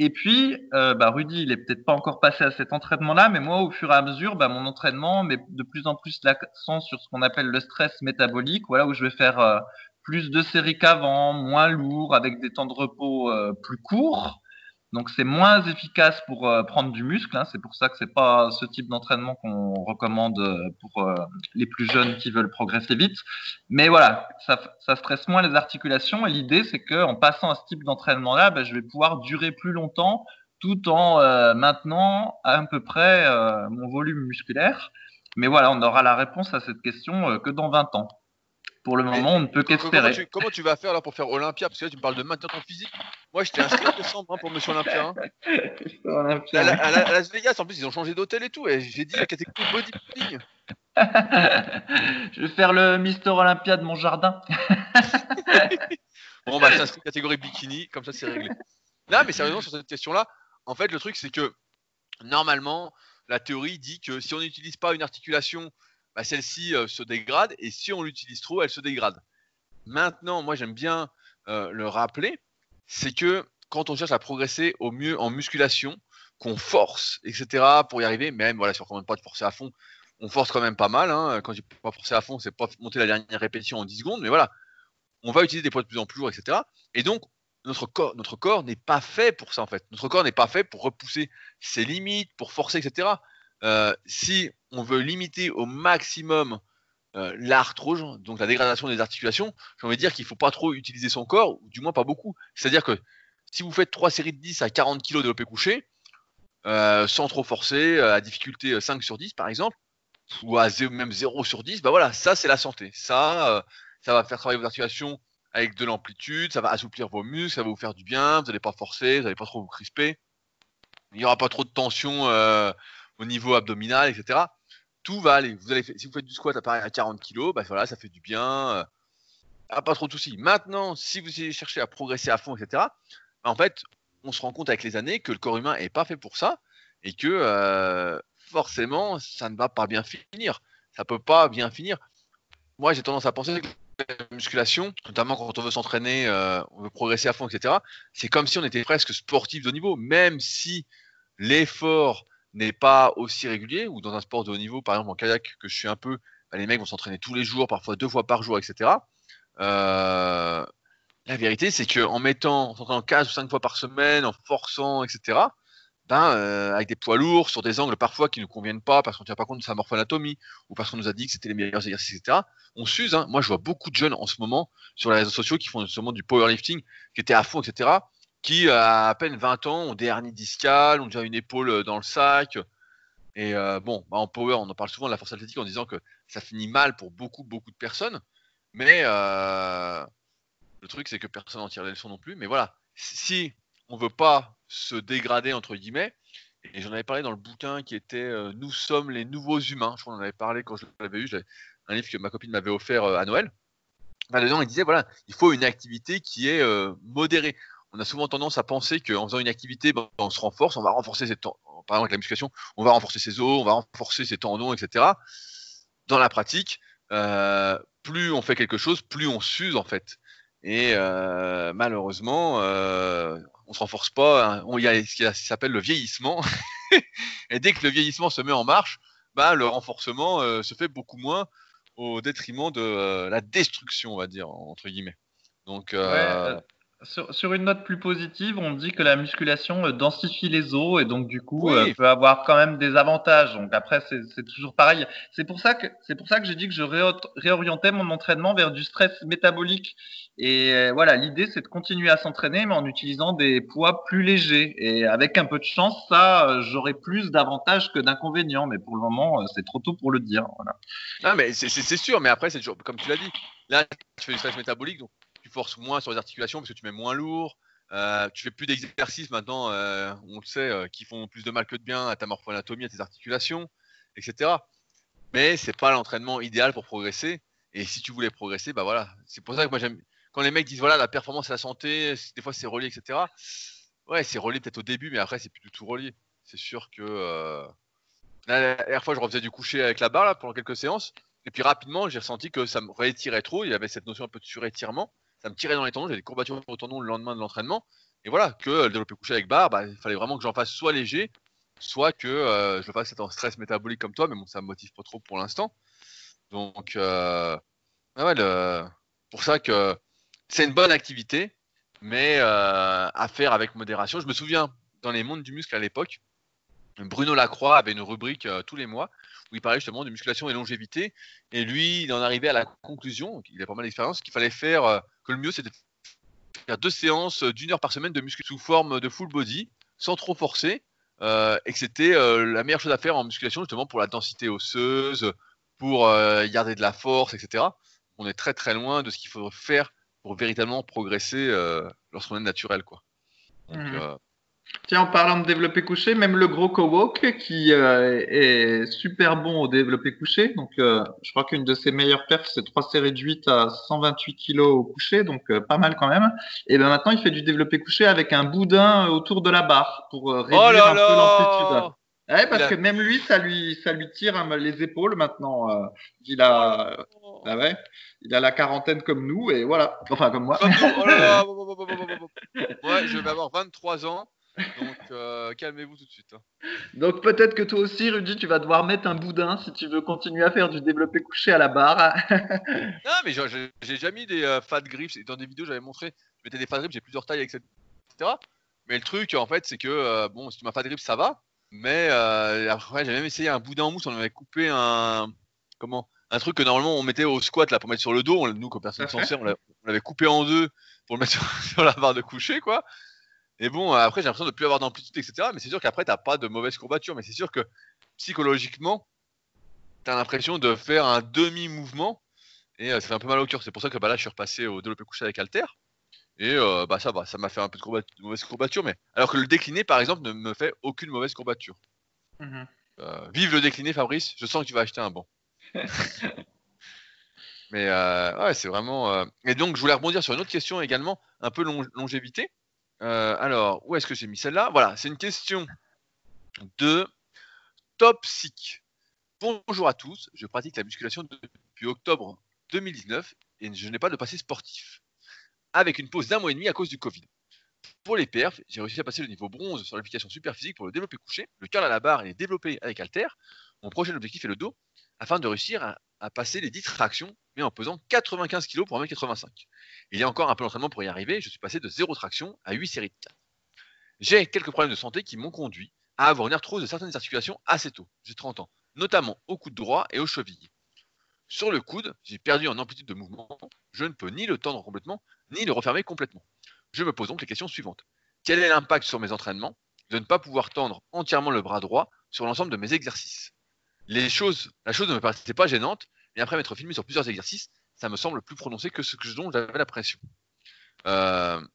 [SPEAKER 2] Et puis, euh, bah, Rudy, il est peut-être pas encore passé à cet entraînement-là, mais moi, au fur et à mesure, bah, mon entraînement met de plus en plus l'accent sur ce qu'on appelle le stress métabolique, voilà, où je vais faire euh, plus de séries qu'avant, moins lourd, avec des temps de repos euh, plus courts. Donc c'est moins efficace pour euh, prendre du muscle. Hein. C'est pour ça que c'est pas ce type d'entraînement qu'on recommande euh, pour euh, les plus jeunes qui veulent progresser vite. Mais voilà, ça, ça stresse moins les articulations. Et l'idée c'est que en passant à ce type d'entraînement-là, ben, je vais pouvoir durer plus longtemps tout en maintenant à peu près mon volume musculaire. Mais voilà, on aura la réponse à cette question que dans 20 ans. Pour le moment, on ne peut qu'espérer.
[SPEAKER 1] Comment, tu vas faire là pour faire Olympia? Parce que là, tu me parles de maintenir ton physique. Moi, j'étais inscrit en décembre hein, pour Monsieur Olympia. Hein. <laughs> À, Las Vegas, en plus, ils ont changé d'hôtel et tout. Et j'ai dit la catégorie bodybuilding. <laughs>
[SPEAKER 2] Je vais faire le Mister Olympia de mon jardin. <laughs>
[SPEAKER 1] bon, bah, s'inscrit catégorie bikini, comme ça, c'est réglé. Là, mais sérieusement, sur cette question-là, en fait, le truc, c'est que normalement, la théorie dit que si on n'utilise pas une articulation bah, celle-ci euh, se dégrade et si on l'utilise trop, elle se dégrade. Maintenant, moi j'aime bien euh, le rappeler, c'est que quand on cherche à progresser au mieux en musculation, qu'on force, etc. pour y arriver, même voilà, on ne recommande pas de forcer à fond, on force quand même pas mal. Hein. Quand je dis pas forcer à fond, c'est pas monter la dernière répétition en 10 secondes, mais voilà, on va utiliser des poids de plus en plus lourds, etc. Et donc, notre corps, notre corps n'est pas fait pour ça en fait. Notre corps n'est pas fait pour repousser ses limites, pour forcer, etc. Euh, si on veut limiter au maximum euh, l'arthrose, donc la dégradation des articulations, j'ai envie de dire qu'il ne faut pas trop utiliser son corps, ou du moins pas beaucoup. C'est-à-dire que si vous faites 3 séries de 10 à 40 kg développé couché, euh, sans trop forcer, à difficulté 5 sur 10 par exemple, ou à même 0 sur 10, bah voilà, ça c'est la santé. Ça, ça va faire travailler vos articulations avec de l'amplitude, ça va assouplir vos muscles, ça va vous faire du bien, vous n'allez pas forcer, vous n'allez pas trop vous crisper. Il n'y aura pas trop de tension au niveau abdominal, etc. Tout va aller. Vous allez, si vous faites du squat à, à 40 kg, bah voilà, ça fait du bien. Euh, pas trop de soucis. Maintenant, si vous cherchez à progresser à fond, etc., bah, en fait, on se rend compte avec les années que le corps humain est pas fait pour ça et que euh, forcément, ça ne va pas bien finir. Ça peut pas bien finir. Moi, j'ai tendance à penser que la musculation, notamment quand on veut s'entraîner, euh, on veut progresser à fond, etc., c'est comme si on était presque sportif de haut niveau, même si l'effort n'est pas aussi régulier, ou dans un sport de haut niveau, par exemple en kayak, que je suis un peu, bah, les mecs vont s'entraîner tous les jours, parfois deux fois par jour, etc. Euh, la vérité, c'est qu'en mettant, en s'entraînant 15 ou 5 fois par semaine, en forçant, etc., ben, euh, avec des poids lourds, sur des angles parfois qui ne conviennent pas, parce qu'on ne tient pas compte de sa morphoanatomie, ou parce qu'on nous a dit que c'était les meilleurs exercices, etc., on s'use. Hein. Moi, je vois beaucoup de jeunes en ce moment sur les réseaux sociaux qui font justement du powerlifting, qui étaient à fond, etc., qui à à peine 20 ans ont des hernies discales, ont déjà une épaule euh, dans le sac. Et euh, bon, bah, en power, on en parle souvent de la force athlétique en disant que ça finit mal pour beaucoup, beaucoup de personnes. Mais euh, le truc, c'est que personne n'en tire les leçons non plus. Mais voilà, si on veut pas se dégrader, entre guillemets, et j'en avais parlé dans le bouquin qui était euh, Nous sommes les nouveaux humains. Je crois qu'on en avait parlé quand je l'avais eu. Un livre que ma copine m'avait offert euh, à Noël. Bah, dedans, il disait voilà, il faut une activité qui est euh, modérée. On a souvent tendance à penser qu'en faisant une activité, bah, on se renforce, on va renforcer ses tendons. Par exemple, la musculation, on va renforcer ses os, on va renforcer ses tendons, etc. Dans la pratique, euh, plus on fait quelque chose, plus on s'use en fait. Et euh, malheureusement, euh, on se renforce pas. hein. Il y a ce qui s'appelle le vieillissement. <laughs> et dès que le vieillissement se met en marche, bah, le renforcement euh, se fait beaucoup moins au détriment de la destruction, on va dire, entre guillemets. Donc,
[SPEAKER 2] sur, sur une note plus positive, on dit que la musculation euh, densifie les os et donc du coup
[SPEAKER 1] Oui.
[SPEAKER 2] euh, peut avoir quand même des avantages. Donc après c'est toujours pareil. C'est pour ça que c'est pour ça que j'ai dit que je réo- réorientais mon entraînement vers du stress métabolique. Et euh, voilà, l'idée c'est de continuer à s'entraîner mais en utilisant des poids plus légers. Et avec un peu de chance, ça euh, j'aurai plus d'avantages que d'inconvénients. Mais pour le moment, c'est trop tôt pour le dire. Voilà.
[SPEAKER 1] Non, mais c'est- sûr, mais après, c'est toujours, comme tu l'as dit, là, tu fais du stress métabolique, donc forces moins sur les articulations parce que tu mets moins lourd. Euh, tu fais plus d'exercices maintenant, euh, on le sait, euh, qui font plus de mal que de bien à ta morphoanatomie, à tes articulations, etc. Mais c'est pas l'entraînement idéal pour progresser. Et si tu voulais progresser, bah voilà. C'est pour ça que moi j'aime. Quand les mecs disent voilà, la performance et la santé, des fois c'est relié, etc. Ouais, c'est relié peut-être au début, mais après c'est plus du tout relié. C'est sûr que. la dernière fois, je refaisais du coucher avec la barre pendant quelques séances. Et puis rapidement, j'ai ressenti que ça me réétirait trop. Il y avait cette notion un peu de surétirement. Ça me tirait dans les tendons. J'avais des courbatures au tendon le lendemain de l'entraînement. Et voilà, que euh, le développé couché avec barre, bah, il fallait vraiment que j'en fasse soit léger, soit que euh, je le fasse être en stress métabolique comme toi. Mais bon, ça me motive pas trop pour l'instant. Donc, euh, pour ça que c'est une bonne activité, mais à faire avec modération. Je me souviens dans les mondes du muscle à l'époque, Bruno Lacroix avait une rubrique euh, tous les mois où il parlait justement de musculation et longévité. Et lui, il en arrivait à la conclusion, il a pas mal d'expérience, qu'il fallait faire, euh, que le mieux c'était de faire deux séances euh, d'une heure par semaine de muscu sous forme de full body, sans trop forcer, euh, et que c'était la meilleure chose à faire en musculation justement pour la densité osseuse, pour garder de la force, etc. On est très très loin de ce qu'il faut faire pour véritablement progresser lorsqu'on est naturel, quoi. Donc,
[SPEAKER 2] Mhm.
[SPEAKER 1] Euh,
[SPEAKER 2] Tiens, en parlant de développé couché, même le gros Kowok qui euh, est super bon au développé couché. Donc, euh, je crois qu'une de ses meilleures perfs, c'est trois séries de 8 à 128 kilos au couché, donc euh, pas mal quand même. Et ben maintenant, il fait du développé couché avec un boudin autour de la barre pour euh, réduire
[SPEAKER 1] Oh là
[SPEAKER 2] un peu l'amplitude.
[SPEAKER 1] là
[SPEAKER 2] Ouais, parce
[SPEAKER 1] a-
[SPEAKER 2] que même lui, ça lui, ça lui tire hein, les épaules maintenant. euh, il a, ah ouais, il a la quarantaine comme nous et voilà. Enfin comme moi.
[SPEAKER 1] Comme nous. Oh là là. <laughs> Ouais, je vais avoir 23 ans, donc euh, calmez-vous tout de suite. hein.
[SPEAKER 2] Donc peut-être que toi aussi, Rudy, tu vas devoir mettre un boudin si tu veux continuer à faire du développé couché à la barre. <laughs>
[SPEAKER 1] Non, mais j'ai- déjà mis des euh, fat grips. Dans des vidéos, j'avais montré, je mettais des fat grips, j'ai plusieurs tailles, etc. Mais le truc, en fait, c'est que, euh, bon, si tu m'as fat grips, ça va. Mais euh, après, j'ai même essayé un boudin en mousse. On avait coupé un. Comment Un truc que normalement on mettait au squat là pour mettre sur le dos. On- nous, comme personne <laughs> l'a- on l'avait coupé en deux pour le mettre sur, <laughs> sur la barre de coucher, quoi. Et bon, après, j'ai l'impression de plus avoir d'amplitude, etc. Mais c'est sûr qu'après, t'as pas de mauvaise courbature. Mais c'est sûr que psychologiquement, t'as l'impression de faire un demi-mouvement et euh, ça fait un peu mal au cœur. C'est pour ça que bah, là, je suis repassé au développé couché avec Alter. Et euh, bah, ça va, ça m'a fait un peu de, mauvaise courbature. Mais... Alors que le décliné, par exemple, ne me fait aucune mauvaise courbature. Euh, vive le décliné, Fabrice. Je sens que tu vas acheter un banc. <laughs> Mais euh, ouais, c'est vraiment. Et donc, je voulais rebondir sur une autre question également, un peu long- longévité. Euh, alors, où est-ce que j'ai mis celle-là? Voilà, c'est une question de Topsic. Bonjour à tous, je pratique la musculation depuis octobre 2019 et je n'ai pas de passé sportif. Avec une pause d'un mois et demi à cause du Covid. Pour les perfs, j'ai réussi à passer le niveau bronze sur l'application super physique pour le développer couché, le curl à la barre et les développer avec halter. Mon prochain objectif est le dos, afin de réussir à, passer les 10 tractions, mais en pesant 95 kg pour 1m85. Il y a encore un peu d'entraînement pour y arriver, je suis passé de 0 traction à 8 séries de 4. J'ai quelques problèmes de santé qui m'ont conduit à avoir une arthrose de certaines articulations assez tôt, j'ai 30 ans, notamment au coude droit et aux chevilles. Sur le coude, j'ai perdu en amplitude de mouvement, je ne peux ni le tendre complètement, ni le refermer complètement. Je me pose donc les questions suivantes. Quel est l'impact sur mes entraînements de ne pas pouvoir tendre entièrement le bras droit sur l'ensemble de mes exercices? Les choses, la chose ne me paraissait pas gênante, mais après m'être filmé sur plusieurs exercices, ça me semble plus prononcé que ce que dont j'avais la pression. Euh,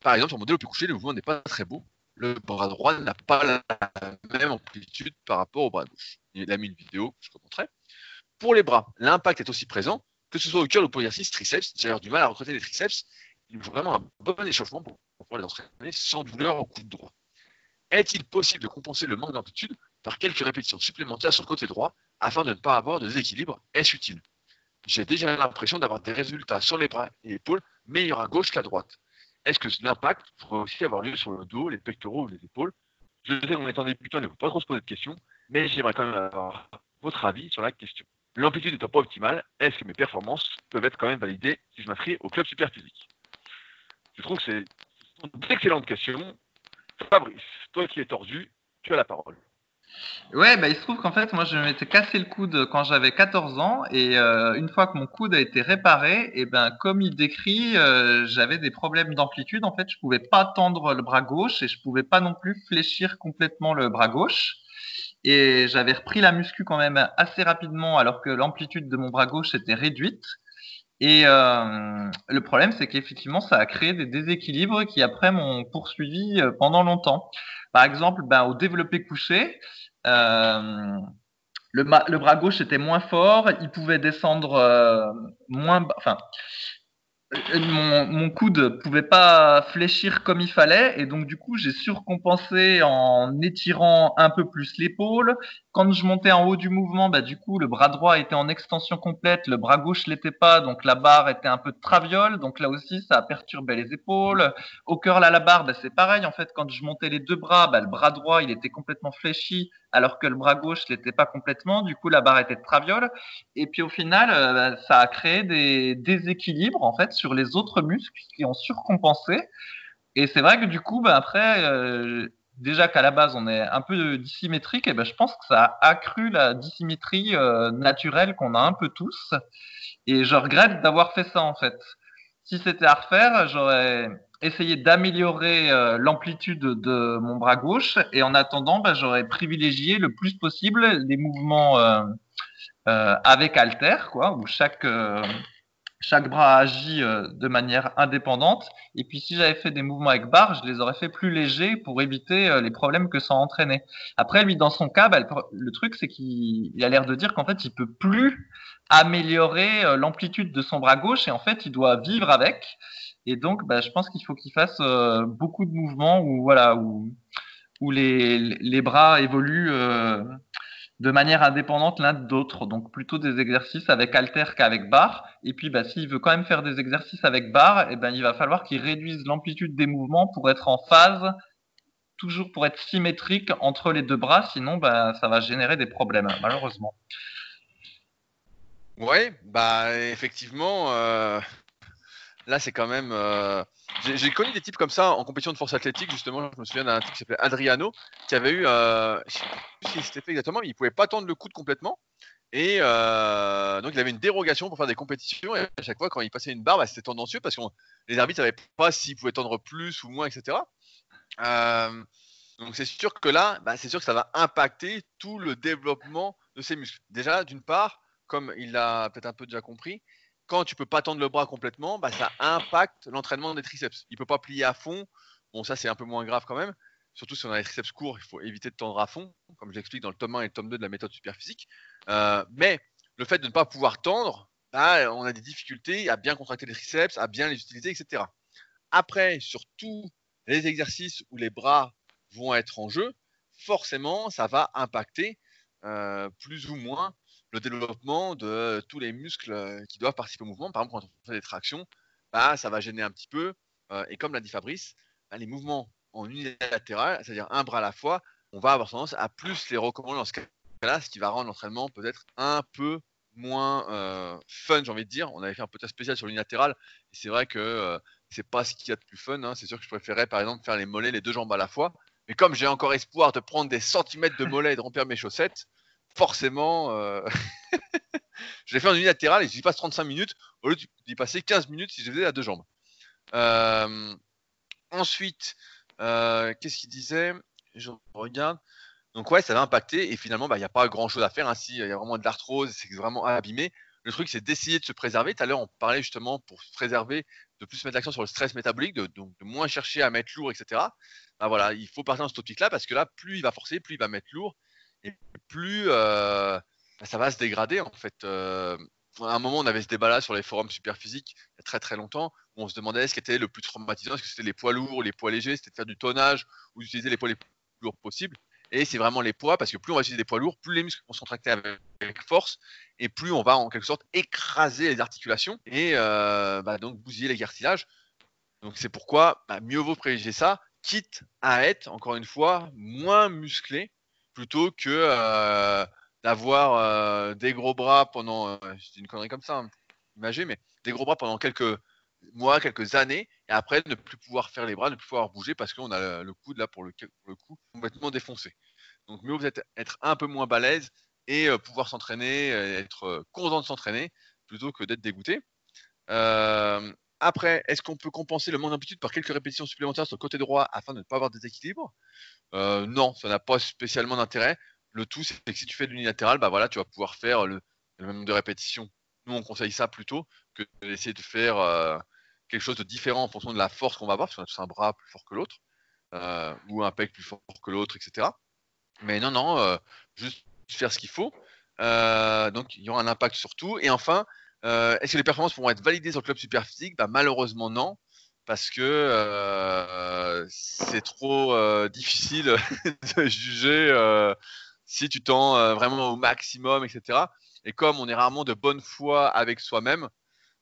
[SPEAKER 1] par exemple, sur mon développé couché, le mouvement n'est pas très beau. Le bras droit n'a pas la même amplitude par rapport au bras gauche. Il a mis une vidéo, je remontrerai. Pour les bras, l'impact est aussi présent, que ce soit au cœur ou pour l'exercice triceps. J'ai du mal à recruter les triceps. Il faut vraiment un bon échauffement pour pouvoir les entraîner sans douleur au coup de droit. Est-il possible de compenser le manque d'amplitude par quelques répétitions supplémentaires sur le côté droit afin de ne pas avoir de déséquilibre Est-ce utile? J'ai déjà l'impression d'avoir des résultats sur les bras et épaules meilleurs à gauche qu'à droite. Est-ce que l'impact pourrait aussi avoir lieu sur le dos, les pectoraux ou les épaules? Je sais qu'on est en débutant, il ne faut pas trop se poser de questions, mais j'aimerais quand même avoir votre avis sur la question. L'amplitude n'est pas optimale. Est-ce que mes performances peuvent être quand même validées si je m'inscris au club super physique Je trouve que c'est une excellente question. Fabrice, toi qui es tordu, tu as la parole.
[SPEAKER 2] Ouais, bah, il se trouve qu'en fait, moi, je m'étais cassé le coude quand j'avais 14 ans, et euh, une fois que mon coude a été réparé, et ben, comme il décrit, euh, j'avais des problèmes d'amplitude. En fait, je pouvais pas tendre le bras gauche et je pouvais pas non plus fléchir complètement le bras gauche. Et j'avais repris la muscu quand même assez rapidement, alors que l'amplitude de mon bras gauche était réduite. Et euh, le problème, c'est qu'effectivement, ça a créé des déséquilibres qui après m'ont poursuivi pendant longtemps. Par exemple, ben, au développé couché, euh, le, bras gauche était moins fort, il pouvait descendre euh, moins, enfin, euh, mon, mon coude pouvait pas fléchir comme il fallait et donc du coup j'ai surcompensé en étirant un peu plus l'épaule. Quand je montais en haut du mouvement, bah du coup le bras droit était en extension complète, le bras gauche l'était pas, donc la barre était un peu traviole, donc là aussi ça a perturbé les épaules. Au cœur là la barre, bah, c'est pareil en fait quand je montais les deux bras, bah, le bras droit il était complètement fléchi alors que le bras gauche l'était pas complètement, du coup la barre était traviole et puis au final euh, ça a créé des déséquilibres en fait sur les autres muscles qui ont surcompensé. Et c'est vrai que du coup, après, euh, déjà qu'à la base on est un peu dissymétrique, et ben je pense que ça a accru la dissymétrie euh, naturelle qu'on a un peu tous. Et je regrette d'avoir fait ça en fait. Si c'était à refaire, j'aurais essayé d'améliorer euh, l'amplitude de mon bras gauche et en attendant, ben, j'aurais privilégié le plus possible les mouvements avec alter, quoi, où chaque chaque bras agit euh, de manière indépendante. Et puis si j'avais fait des mouvements avec barre, je les aurais fait plus légers pour éviter euh, les problèmes que ça entraînait. Après, lui, dans son cas, bah, le, truc, c'est qu'il a l'air de dire qu'en fait, il peut plus améliorer euh, l'amplitude de son bras gauche et en fait, il doit vivre avec. Et donc, bah, je pense qu'il faut qu'il fasse beaucoup de mouvements où, voilà, où, où les, les bras évoluent de manière indépendante l'un d'autre. Donc plutôt des exercices avec halter qu'avec barre. Et puis bah, s'il veut quand même faire des exercices avec barre, eh ben, il va falloir qu'il réduise l'amplitude des mouvements pour être en phase, toujours pour être symétrique entre les deux bras. Sinon, bah, ça va générer des problèmes, malheureusement.
[SPEAKER 1] Oui, bah effectivement, euh, là c'est quand même... Euh, j'ai connu des types comme ça en compétition de force athlétique, justement. Je me souviens d'un type qui s'appelait Adriano, qui avait eu, euh, je sais plus si c'était fait exactement, mais il pouvait pas tendre le coude complètement. Et euh, donc il avait une dérogation pour faire des compétitions. Et à chaque fois, quand il passait une barre, bah, c'était tendancieux parce que les arbitres savaient pas s'il pouvait tendre plus ou moins, etc. Euh, donc c'est sûr que là, bah, c'est sûr que ça va impacter tout le développement de ses muscles. Déjà, d'une part, comme il l'a peut-être un peu déjà compris, quand tu peux pas tendre le bras complètement, bah, ça impacte l'entraînement des triceps. Il peut pas plier à fond. Bon, ça c'est un peu moins grave quand même. Surtout si on a les triceps courts, il faut éviter de tendre à fond, comme j'explique dans le tome 1 et le tome 2 de la méthode superphysique. Euh, mais le fait de ne pas pouvoir tendre, bah, on a des difficultés à bien contracter les triceps, à bien les utiliser, etc. Après, sur tous les exercices où les bras vont être en jeu, forcément, ça va impacter euh, plus ou moins le développement de tous les muscles euh, qui doivent participer au mouvement. Par exemple, quand on fait des tractions, bah, ça va gêner un petit peu. Euh, et comme l'a dit Fabrice, bah, les mouvements en unilatéral, c'est-à-dire un bras à la fois, on va avoir tendance à plus les recommander dans ce cas-là, ce qui va rendre l'entraînement peut-être un peu moins euh, fun, j'ai envie de dire. On avait fait un podcast spécial sur l'unilatéral, et c'est vrai que c'est pas ce qu'il y a de plus fun. Hein. C'est sûr que je préférais, par exemple, faire les mollets, les deux jambes à la fois. Mais comme j'ai encore espoir de prendre des centimètres de mollets et de remplir mes chaussettes, forcément, euh, <laughs> je l'ai fait en unilatéral et j'y passe 35 minutes au lieu d'y passer 15 minutes si je faisais à deux jambes. Euh, ensuite, Euh, Qu'est-ce qu'il disait? Je regarde. Donc ouais, ça va impacter et finalement, bah, il n'y a pas grand-chose à faire. Ainsi, il y a vraiment de l'arthrose, c'est vraiment abîmé. Le truc, c'est d'essayer de se préserver. Tout à l'heure, on parlait justement pour se préserver, de plus mettre l'accent sur le stress métabolique, de, donc de moins chercher à mettre lourd, etc. Bah, voilà, il faut partir dans cette optique-là parce que là, plus il va forcer, plus il va mettre lourd plus euh, ça va se dégrader en fait. Euh, à un moment, on avait ce débat-là sur les forums super physiques il y a très très longtemps, où on se demandait ce qui était le plus traumatisant, est-ce que c'était les poids lourds, les poids légers, c'était de faire du tonnage ou d'utiliser les poids les plus lourds possibles. Et c'est vraiment les poids, parce que plus on va utiliser des poids lourds, plus les muscles vont se contracter avec force, et plus on va en quelque sorte écraser les articulations et euh, bah, donc bousiller les cartilages. Donc c'est pourquoi bah, mieux vaut privilégier ça, quitte à être, encore une fois, moins musclé, plutôt que euh, d'avoir euh, des gros bras pendant, dis une connerie comme ça, hein, mais des gros bras pendant quelques mois, quelques années, et après ne plus pouvoir faire les bras, ne plus pouvoir bouger parce qu'on a le coude là pour le, coup complètement défoncé. Donc mieux vous êtes être un peu moins balèze et euh, pouvoir s'entraîner, euh, être euh, content de s'entraîner plutôt que d'être dégoûté. Après, est-ce qu'on peut compenser le manque d'amplitude par quelques répétitions supplémentaires sur le côté droit afin de ne pas avoir de déséquilibre Non, ça n'a pas spécialement d'intérêt. Le tout, c'est que si tu fais de l'unilatéral, bah voilà, tu vas pouvoir faire le, même nombre de répétitions. Nous, on conseille ça plutôt que d'essayer de faire quelque chose de différent en fonction de la force qu'on va avoir, parce qu'on a un bras plus fort que l'autre, euh, ou un pec plus fort que l'autre, etc. Mais non, non, euh, juste faire ce qu'il faut. Euh, donc il y aura un impact sur tout. Et enfin, est-ce que les performances pourront être validées sur le club super physique bah, Malheureusement non, parce que c'est trop difficile <laughs> de juger si tu tends vraiment au maximum, etc. Et comme on est rarement de bonne foi avec soi-même,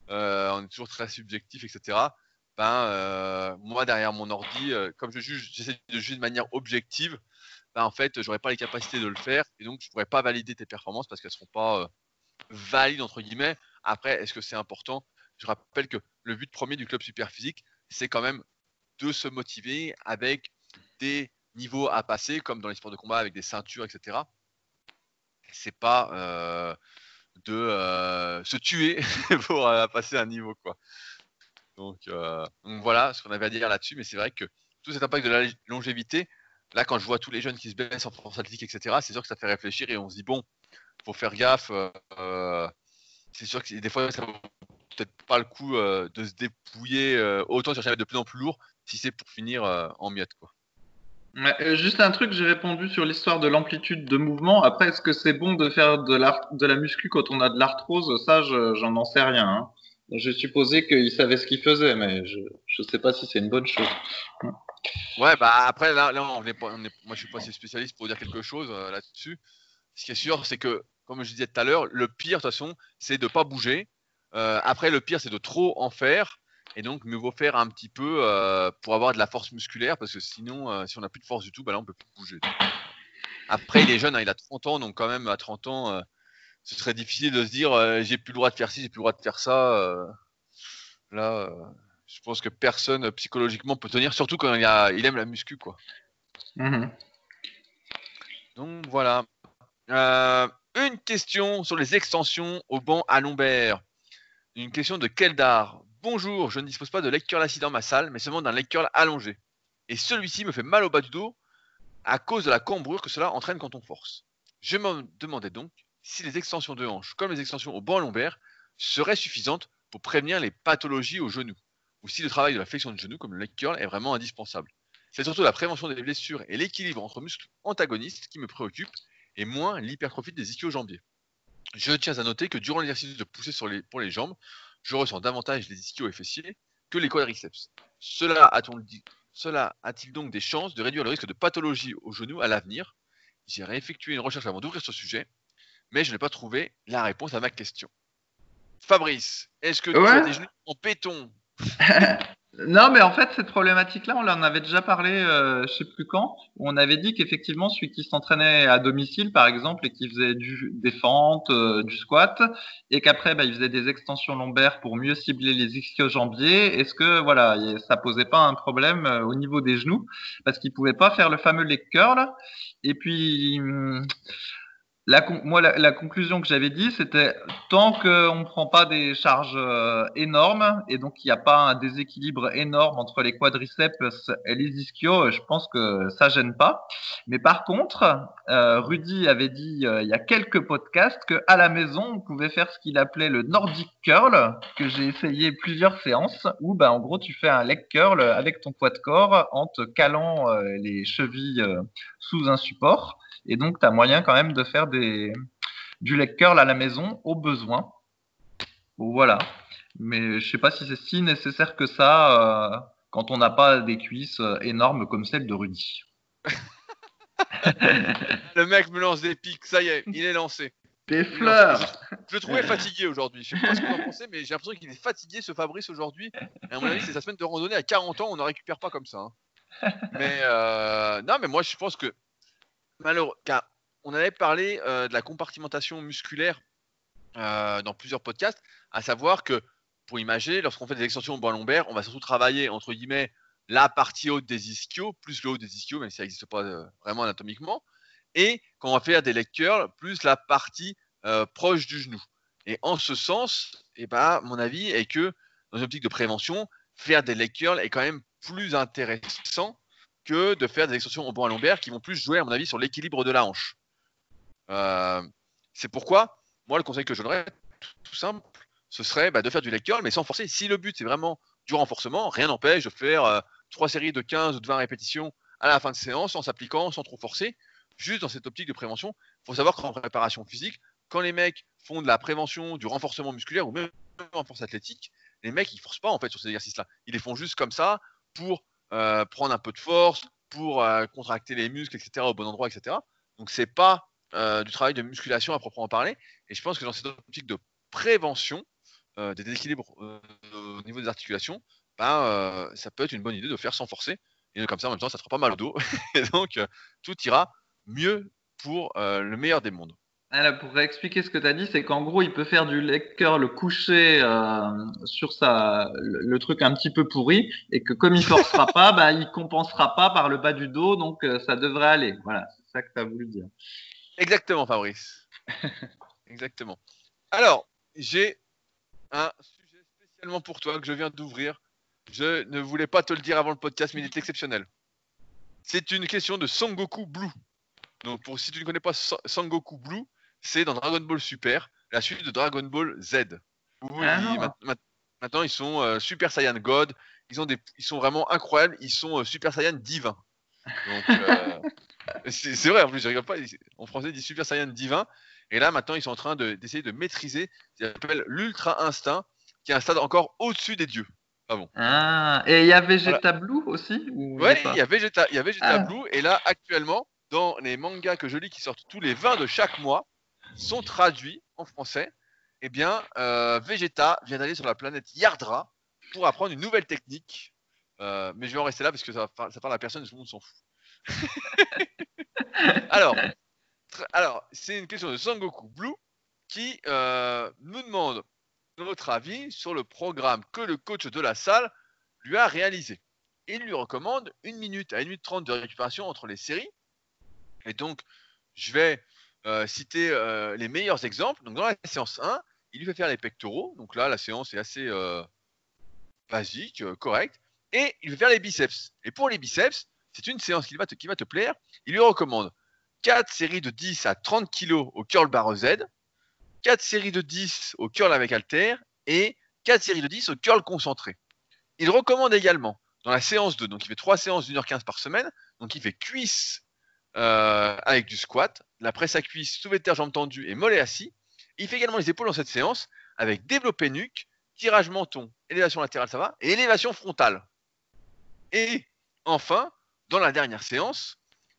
[SPEAKER 1] euh, on est toujours très subjectif, etc. Ben, euh, moi, derrière mon ordi, euh, comme je juge, j'essaie de juger de manière objective, ben, en fait, j'aurais pas les capacités de le faire et donc je pourrais pas valider tes performances parce qu'elles seront pas valides entre guillemets. Après, est-ce que c'est important? Je rappelle que le but premier du club super physique, c'est quand même de se motiver avec des niveaux à passer, comme dans les sports de combat avec des ceintures, etc. C'est pas de euh, se tuer <laughs> pour euh, passer un niveau quoi. Euh, donc, voilà ce qu'on avait à dire là-dessus, mais c'est vrai que tout cet impact de la longévité, là quand je vois tous les jeunes qui se baissent en force athlétique, etc., c'est sûr que ça fait réfléchir et on se dit bon, faut faire gaffe. C'est sûr que des fois ça vaut peut-être pas le coup de se dépouiller autant chercher à mettre de plus en plus lourd si c'est pour finir en miettes quoi.
[SPEAKER 2] Euh, juste un truc, j'ai répondu sur l'histoire de l'amplitude de mouvement. Après, est-ce que c'est bon de faire de, de la muscu quand on a de l'arthrose? Ça, j'en n'en sais rien. Hein. J'ai supposé qu'il savait ce qu'il faisait, mais je ne sais pas si c'est une bonne chose.
[SPEAKER 1] Ouais, bah après, là, là on est pas, on est, moi je suis pas assez spécialiste pour dire quelque chose euh, là-dessus. Ce qui est sûr, c'est que, comme je disais tout à l'heure, le pire, de toute façon, c'est de ne pas bouger. Euh, après, le pire, c'est de trop en faire. Et donc, mieux vaut faire un petit peu euh, pour avoir de la force musculaire, parce que sinon, euh, si on n'a plus de force du tout, bah là, on peut plus bouger. Après, il est jeune, hein, il a 30 ans, donc quand même, à 30 ans, ce serait difficile de se dire j'ai plus le droit de faire ci, j'ai plus le droit de faire ça. là, je pense que personne psychologiquement peut tenir, surtout quand il, a, il aime la muscu, quoi. Mmh donc voilà. Une question sur les extensions au banc à lombaire. Une question de Keldar. Bonjour, je ne dispose pas de curl assis dans ma salle, mais seulement d'un curl allongé. Et celui-ci me fait mal au bas du dos à cause de la cambrure que cela entraîne quand on force. Je me demandais donc si les extensions de hanche, comme les extensions au banc lombaire, seraient suffisantes pour prévenir les pathologies au genou, ou si le travail de la flexion de genou, comme le est vraiment indispensable. C'est surtout la prévention des blessures et l'équilibre entre muscles antagonistes qui me préoccupent, et moins l'hypertrophie des ischio-jambiers. Je tiens à noter que durant l'exercice de pousser pour les jambes, je ressens davantage les ischios et fessiers que les quadriceps. Cela a-t-il donc des chances de réduire le risque de pathologie au genou à l'avenir? J'ai effectué une recherche avant d'ouvrir ce sujet, mais je n'ai pas trouvé la réponse à ma question. Fabrice, est-ce que tu as des genoux en béton? <laughs>
[SPEAKER 2] Non, mais en fait, cette problématique-là, on en avait déjà parlé, euh, je sais plus quand. On avait dit qu'effectivement, celui qui s'entraînait à domicile, par exemple, et qui faisait du, des fentes, euh, du squat, et qu'après, bah, il faisait des extensions lombaires pour mieux cibler les ischio-jambiers, est-ce que voilà, ça posait pas un problème euh, au niveau des genoux? Parce qu'il pouvait pas faire le fameux leg curl. Et puis, hum, la, moi, la, conclusion que j'avais dit, c'était tant qu'on ne prend pas des charges euh, énormes et donc il n'y a pas un déséquilibre énorme entre les quadriceps et les ischios, je pense que ça gêne pas. Mais par contre, euh, Rudy avait dit euh, il y a quelques podcasts que à la maison, on pouvait faire ce qu'il appelait le Nordic curl, que j'ai essayé plusieurs séances, où ben, en gros tu fais un leg curl avec ton poids de corps en te calant les chevilles sous un support. Et donc, tu as moyen quand même de faire des, du leg curl à la maison au besoin. Voilà. Mais je sais pas si c'est si nécessaire que ça euh, quand on n'a pas des cuisses euh, énormes comme celles de Rudy. <laughs>
[SPEAKER 1] le mec me lance des pics, ça y est, il est lancé.
[SPEAKER 2] Des fleurs
[SPEAKER 1] Je, le trouvais fatigué aujourd'hui. Je sais pas ce que vous en pensez, mais j'ai l'impression qu'il est fatigué ce Fabrice aujourd'hui. À mon avis, c'est sa semaine de randonnée à 40 ans, on ne récupère pas comme ça. Hein. Mais euh, non, mais moi je pense que malheureux, car on avait parlé euh, de la compartimentation musculaire euh, dans plusieurs podcasts, à savoir que pour imaginer, lorsqu'on fait des extensions au bras lombaire, on va surtout travailler entre guillemets la partie haute des ischios, plus le haut des ischios, même si ça n'existe pas euh, vraiment anatomiquement, et quand on va faire des leg plus la partie proche du genou. Et en ce sens, eh ben, mon avis est que dans une optique de prévention, faire des leg est quand même plus intéressant que de faire des extensions au bras lombaire qui vont plus jouer, à mon avis, sur l'équilibre de la hanche. Euh, c'est pourquoi, moi, le conseil que je donnerais, tout, simple, ce serait bah, de faire du leg mais sans forcer. Si le but, c'est vraiment du renforcement, rien n'empêche de faire euh, trois séries de 15 ou de 20 répétitions à la fin de séance, en s'appliquant, sans trop forcer, juste dans cette optique de prévention. Il faut savoir qu'en préparation physique, quand les mecs font de la prévention, du renforcement musculaire ou même en force athlétique, les mecs, ils forcent pas en fait sur ces exercices-là. Ils les font juste comme ça pour euh, prendre un peu de force, pour euh, contracter les muscles, etc., au bon endroit, etc. Donc c'est pas euh, du travail de musculation à proprement parler. Et je pense que dans cette optique de prévention des déséquilibres au niveau des articulations, ben, ça peut être une bonne idée de faire sans forcer. Et comme ça, en même temps, ça ne fera pas mal au dos. <laughs> et donc, tout ira mieux pour le meilleur des mondes.
[SPEAKER 2] Alors, pour expliquer ce que tu as dit, c'est qu'en gros, il peut faire du leg curl couché euh, sur sa, le, truc un petit peu pourri, et que comme il <laughs> forcera pas, bah, il compensera pas par le bas du dos, donc euh, ça devrait aller. Voilà, c'est ça que tu as voulu dire.
[SPEAKER 1] Exactement, Fabrice. <laughs> Exactement. Alors, j'ai un sujet spécialement pour toi que je viens d'ouvrir. Je ne voulais pas te le dire avant le podcast, mais il est exceptionnel. C'est une question de Sangoku Blue. Donc, pour, si tu ne connais pas Sangoku Blue, c'est dans Dragon Ball Super, la suite de Dragon Ball Z. Ah maintenant, ils sont euh, Super Saiyan God. Ils, ont des, ils sont vraiment incroyables. Ils sont euh, Super Saiyan divin. Euh, <laughs> c'est vrai, en plus, je rigole pas. En français, ils disent Super Saiyan divin. Et là, maintenant, ils sont en train d'essayer de, maîtriser ce qu'ils appellent l'Ultra Instinct, qui est un stade encore au-dessus des dieux.
[SPEAKER 2] Ah bon. Ah, et il y a Vegeta Blue aussi
[SPEAKER 1] Ouais, il y a Vegeta, y a Vegeta ah. Blue. Et là, actuellement, dans les mangas que je lis qui sortent tous les 20 de chaque mois, sont traduits en français, eh bien, euh, Vegeta vient d'aller sur la planète Yardra pour apprendre une nouvelle technique. Euh, mais je vais en rester là parce que ça, ça parle à personne tout le monde s'en fout. <laughs> alors, alors c'est une question de Sangoku Blue qui euh, nous demande notre avis sur le programme que le coach de la salle lui a réalisé. Il lui recommande une minute à une minute trente de récupération entre les séries. Et donc, je vais citer euh, les meilleurs exemples. Donc, dans la séance 1, il lui fait faire les pectoraux. Donc là, la séance est assez euh, basique, correcte. Et il fait faire les biceps. Et pour les biceps, c'est une séance qui va, te, qui va te plaire. Il lui recommande 4 séries de 10 à 30 kg au curl barre Z, 4 séries de 10 au curl avec halter et 4 séries de 10 au curl concentré. Il recommande également dans la séance 2, donc il fait 3 séances d'1h15 par semaine, donc il fait cuisse avec du squat, la presse à cuisse, soulevé de terre, jambes tendues et mollet assis. Il fait également les épaules dans cette séance avec développé nuque, tirage menton, élévation latérale, ça va, et élévation frontale. Et enfin, dans la dernière séance,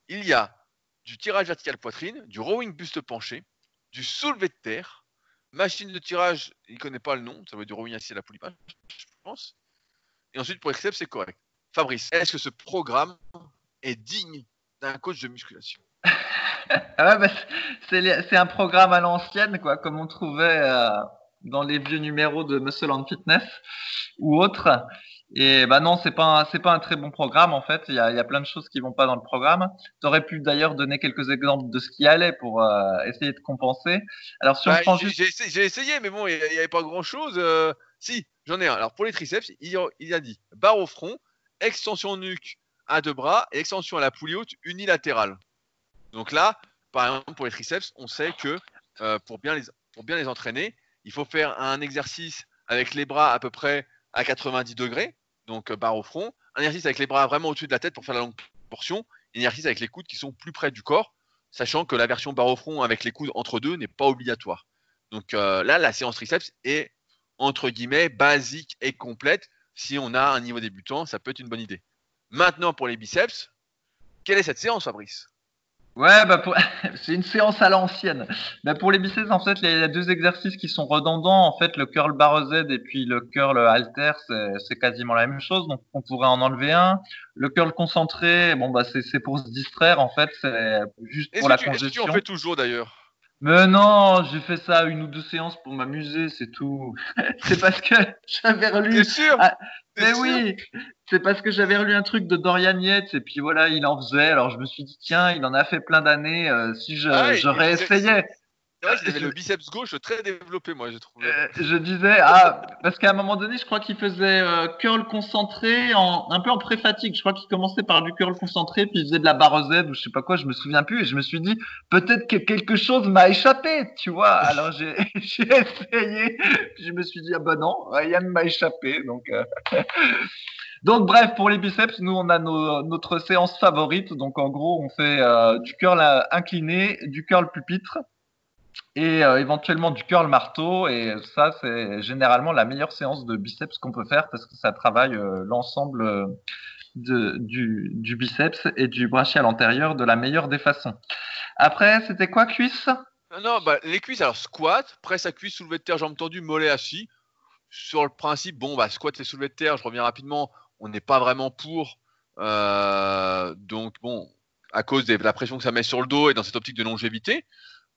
[SPEAKER 1] il y a du tirage vertical poitrine, du rowing buste penché, du soulevé de terre, machine de tirage, il ne connaît pas le nom, ça va être du rowing assis à la polypage, je pense. Et ensuite, pour Except, c'est correct. Fabrice, est-ce que ce programme est digne d'un coach de musculation?
[SPEAKER 2] Ah bah, c'est un programme à l'ancienne, quoi, comme on trouvait euh, dans les vieux numéros de Muscle and Fitness ou autres. Et bah non, c'est pas c'est pas un très bon programme en fait. Il y a, y a plein de choses qui vont pas dans le programme. Tu aurais pu d'ailleurs donner quelques exemples de ce qui allait pour euh, essayer de compenser.
[SPEAKER 1] Alors si on bah, prend juste... j'ai essayé, mais bon, il y, avait pas grand chose. Euh, si, j'en ai un. Alors pour les triceps, il, il, a dit barre au front, extension nuque à deux bras et extension à la poulie haute unilatérale. Donc là, par exemple pour les triceps, on sait que euh, pour bien les entraîner, il faut faire un exercice avec les bras à peu près à 90 degrés, donc euh, barre au front, un exercice avec les bras vraiment au-dessus de la tête pour faire la longue portion, un exercice avec les coudes qui sont plus près du corps, sachant que la version barre au front avec les coudes entre deux n'est pas obligatoire. Donc euh, là, la séance triceps est entre guillemets basique et complète. Si on a un niveau débutant, ça peut être une bonne idée. Maintenant pour les biceps, quelle est cette séance, Fabrice?
[SPEAKER 2] Ouais, bah <laughs> c'est une séance à l'ancienne. Bah pour les biceps, en fait, il y a deux exercices qui sont redondants. En fait, le curl barre Z et puis le curl halter, c'est quasiment la même chose. Donc, on pourrait en enlever un. Le curl concentré, bon, bah c'est pour se distraire. En fait, c'est juste pour la congestion.
[SPEAKER 1] tu en fais toujours d'ailleurs?
[SPEAKER 2] Mais non, j'ai fait ça une ou deux séances pour m'amuser, c'est tout. <laughs> c'est parce que j'avais relu.
[SPEAKER 1] Sûr?
[SPEAKER 2] Ah, mais oui, c'est parce que j'avais relu un truc de Dorian Yates et puis voilà, il en faisait. Alors je me suis dit tiens, il en a fait plein d'années. Euh, si je, ah j'aurais essayé.
[SPEAKER 1] C'est le biceps gauche très développé, moi, j'ai trouvé.
[SPEAKER 2] Euh, je disais, ah, parce qu'à un moment donné, je crois qu'il faisait euh, curl concentré, en, un peu en pré-fatigue. Je crois qu'il commençait par du curl concentré, puis il faisait de la barre Z ou je sais pas quoi, je me souviens plus. Et je me suis dit, peut-être que quelque chose m'a échappé, tu vois. Alors j'ai <laughs> essayé, puis je me suis dit, ah bah non, rien ne m'a échappé. Donc, euh... <laughs> donc bref, pour les biceps, nous on a nos, notre séance favorite. Donc en gros, on fait euh, du curl incliné, du curl pupitre et euh, éventuellement du curl marteau. Et ça, c'est généralement la meilleure séance de biceps qu'on peut faire parce que ça travaille euh, l'ensemble euh, du, biceps et du brachial antérieur de la meilleure des façons. Après, c'était quoi, cuisse?
[SPEAKER 1] Non, bah, les cuisses, alors squat, presse à cuisse, soulevé de terre, jambes tendues, mollet assis. Sur le principe, bon, bah, squat et soulevé de terre, je reviens rapidement, on n'est pas vraiment pour. donc, bon, à cause de la pression que ça met sur le dos et dans cette optique de longévité.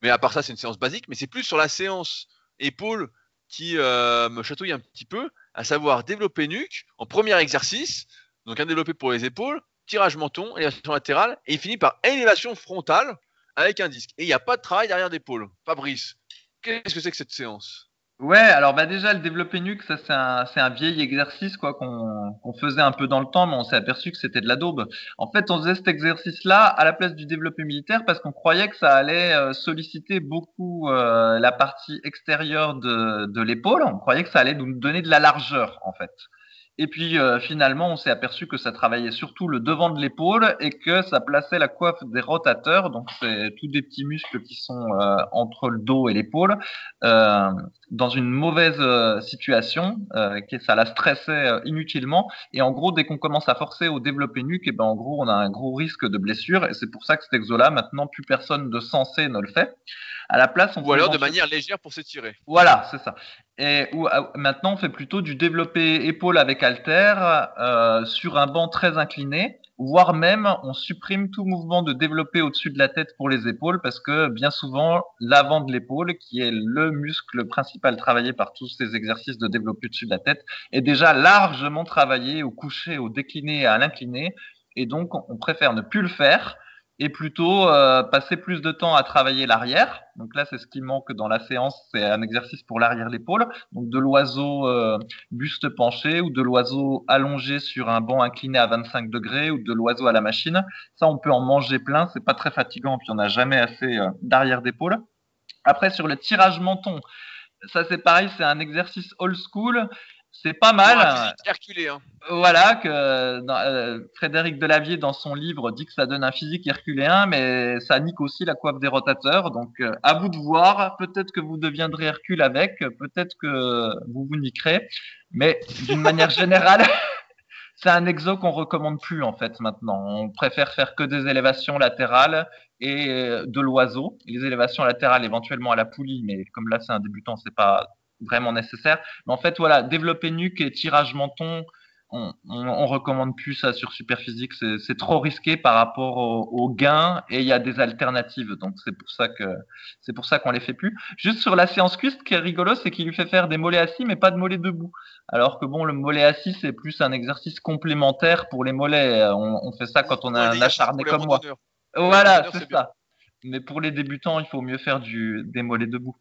[SPEAKER 1] Mais à part ça, c'est une séance basique. Mais c'est plus sur la séance épaule qui euh, me chatouille un petit peu, à savoir développer nuque en premier exercice. Donc un développé pour les épaules, tirage menton, élévation latérale, et il finit par élévation frontale avec un disque. Et il n'y a pas de travail derrière d'épaule. Fabrice, qu'est-ce que c'est que cette séance?
[SPEAKER 2] Ouais, alors bah déjà le développé nuque, ça c'est un, c'est un vieil exercice quoi qu'on, qu'on faisait un peu dans le temps, mais on s'est aperçu que c'était de la daube. En fait, on faisait cet exercice-là à la place du développé militaire parce qu'on croyait que ça allait euh, solliciter beaucoup euh, la partie extérieure de, de l'épaule. On croyait que ça allait nous donner de la largeur en fait. Et puis euh, finalement, on s'est aperçu que ça travaillait surtout le devant de l'épaule et que ça plaçait la coiffe des rotateurs, donc c'est tous des petits muscles qui sont euh, entre le dos et l'épaule, euh, dans une mauvaise euh, situation, que ça la stressait inutilement. Et en gros, dès qu'on commence à forcer au développé nuque, eh ben en gros, on a un gros risque de blessure. Et c'est pour ça que cet exo-là, maintenant, plus personne de sensé ne le fait. À la place,
[SPEAKER 1] on ou alors de manière légère pour s'étirer.
[SPEAKER 2] Voilà, c'est ça. Et où, maintenant, on fait plutôt du développé épaule avec halter euh, sur un banc très incliné, voire même on supprime tout mouvement de développé au-dessus de la tête pour les épaules parce que bien souvent l'avant de l'épaule, qui est le muscle principal travaillé par tous ces exercices de développé au-dessus de la tête, est déjà largement travaillé au coucher, au décliné à l'incliné. Et donc, on préfère ne plus le faire et plutôt euh, passer plus de temps à travailler l'arrière. Donc là, c'est ce qui manque dans la séance, c'est un exercice pour l'arrière l'épaule. Donc de l'oiseau euh, buste penché ou de l'oiseau allongé sur un banc incliné à 25 degrés ou de l'oiseau à la machine. Ça, on peut en manger plein, c'est pas très fatigant, puis on n'a jamais assez euh, d'arrière d'épaule. Après, sur le tirage menton, ça c'est pareil, c'est un exercice old school c'est pas mal.
[SPEAKER 1] Herculéen.
[SPEAKER 2] Voilà, que euh, Frédéric Delavier, dans son livre, dit que ça donne un physique herculéen, mais ça nique aussi la coiffe des rotateurs. Donc, euh, à vous de voir. Peut-être que vous deviendrez Hercule avec, peut-être que vous vous niquerez. Mais d'une manière générale, <laughs> c'est un exo qu'on recommande plus, en fait, maintenant. On préfère faire que des élévations latérales et de l'oiseau. Les élévations latérales, éventuellement à la poulie, mais comme là, c'est un débutant, c'est pas vraiment nécessaire. Mais en fait, voilà, développer nuque et tirage menton on, on, recommande plus ça sur Superphysique. C'est trop risqué par rapport aux gains et il y a des alternatives. Donc c'est pour ça que c'est pour ça qu'on les fait plus. Juste sur la séance cuisse, ce qui est rigolo, c'est qu'il lui fait faire des mollets assis mais pas de mollets debout. Alors que bon, le mollet assis c'est plus un exercice complémentaire pour les mollets. On, fait ça quand on a un acharné comme moi. Voilà, c'est ça. Mais pour les débutants, il faut mieux faire du, des mollets debout.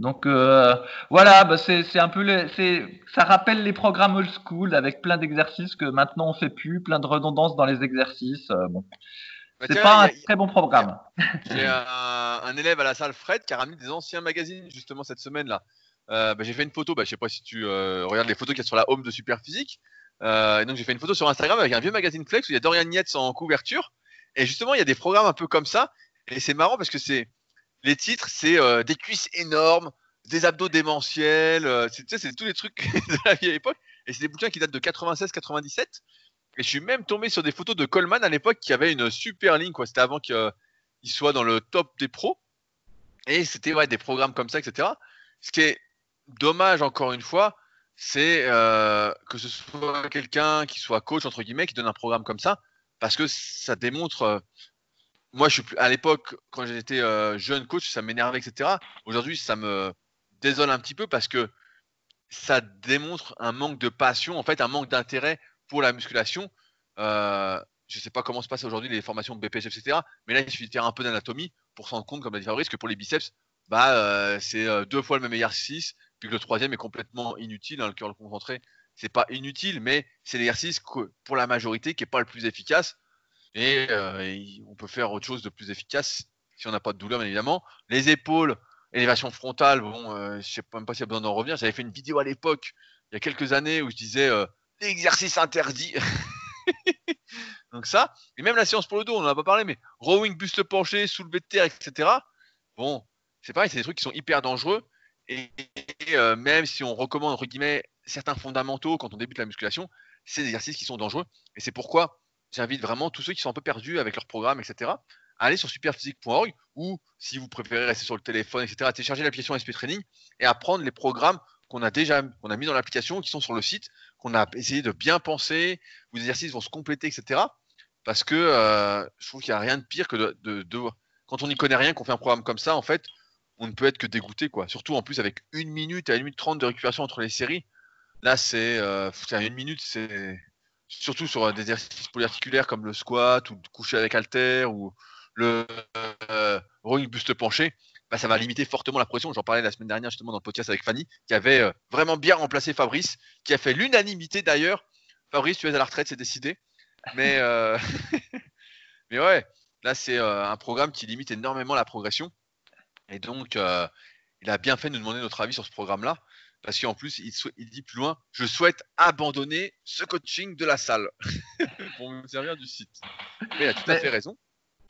[SPEAKER 2] Donc euh, voilà, bah c'est un peu c'est ça rappelle les programmes old school avec plein d'exercices que maintenant on fait plus, plein de redondances dans les exercices. Euh, bon. Bah, c'est pas un très bon programme.
[SPEAKER 1] J'ai un, élève à la salle Fred qui a ramené des anciens magazines justement cette semaine là. Euh, bah, j'ai fait une photo, je sais pas si tu regardes les photos qu'il y a sur la home de Superphysique. et donc j'ai fait une photo sur Instagram avec un vieux magazine Flex où il y a Dorian Nietz en couverture. Et justement il y a des programmes un peu comme ça. Et c'est marrant parce que c'est les titres, c'est euh, des cuisses énormes, des abdos démentiels, euh, c'est tous les trucs <laughs> de la vieille époque. Et c'est des bouquins qui datent de 96-97. Et je suis même tombé sur des photos de Coleman à l'époque qui avait une super ligne, quoi. C'était avant qu'il soit dans le top des pros. Et c'était ouais, des programmes comme ça, etc. Ce qui est dommage, encore une fois, c'est euh, que ce soit quelqu'un qui soit coach, entre guillemets, qui donne un programme comme ça, parce que ça démontre moi, je suis à l'époque, quand j'étais euh, jeune coach, ça m'énervait, etc. Aujourd'hui, ça me désole un petit peu parce que ça démontre un manque de passion, en fait, un manque d'intérêt pour la musculation. Euh, je ne sais pas comment se passe aujourd'hui les formations de BPS, etc. Mais là, il suffit de faire un peu d'anatomie pour se rendre compte, comme l'a dit Fabrice, que pour les biceps, bah, euh, c'est deux fois le même exercice, puis que le troisième est complètement inutile. Dans le curl concentré, c'est pas inutile, mais c'est l'exercice pour la majorité qui n'est pas le plus efficace. Euh, et on peut faire autre chose de plus efficace si on n'a pas de douleur, bien évidemment. Les épaules, élévation frontale, bon, euh, je sais même pas s'il y a besoin d'en revenir. J'avais fait une vidéo à l'époque, il y a quelques années, où je disais euh, l'exercice interdit. <laughs> Donc ça, et même la séance pour le dos, on n'en a pas parlé, mais rowing, buste penché, soulevé de terre, etc. Bon, c'est pareil, c'est des trucs qui sont hyper dangereux. Et, même si on recommande, entre certains fondamentaux quand on débute la musculation, c'est des exercices qui sont dangereux. Et c'est pourquoi j'invite vraiment tous ceux qui sont un peu perdus avec leur programme, etc., à aller sur superphysique.org ou, si vous préférez rester sur le téléphone, etc., à télécharger l'application SP Training et à prendre les programmes qu'on a déjà a mis dans l'application, qui sont sur le site, qu'on a essayé de bien penser, où les exercices vont se compléter, etc. Parce que euh, je trouve qu'il n'y a rien de pire que de, de, quand on n'y connaît rien, qu'on fait un programme comme ça, en fait, on ne peut être que dégoûté, quoi. Surtout en plus avec une minute à une minute trente de récupération entre les séries. Là, c'est euh, une minute, c'est surtout sur des exercices polyarticulaires comme le squat ou le coucher avec halter ou le euh, buste penché, bah, ça va limiter fortement la pression. J'en parlais la semaine dernière justement dans le podcast avec Fanny, qui avait euh, vraiment bien remplacé Fabrice, qui a fait l'unanimité d'ailleurs. Fabrice, tu es à la retraite, c'est décidé. Mais, euh, <laughs> mais ouais, là c'est un programme qui limite énormément la progression. Et donc, il a bien fait de nous demander notre avis sur ce programme-là parce qu'en plus, il, dit plus loin, je souhaite abandonner ce coaching de la salle <laughs> pour me servir du site. Mais il a tout à fait raison.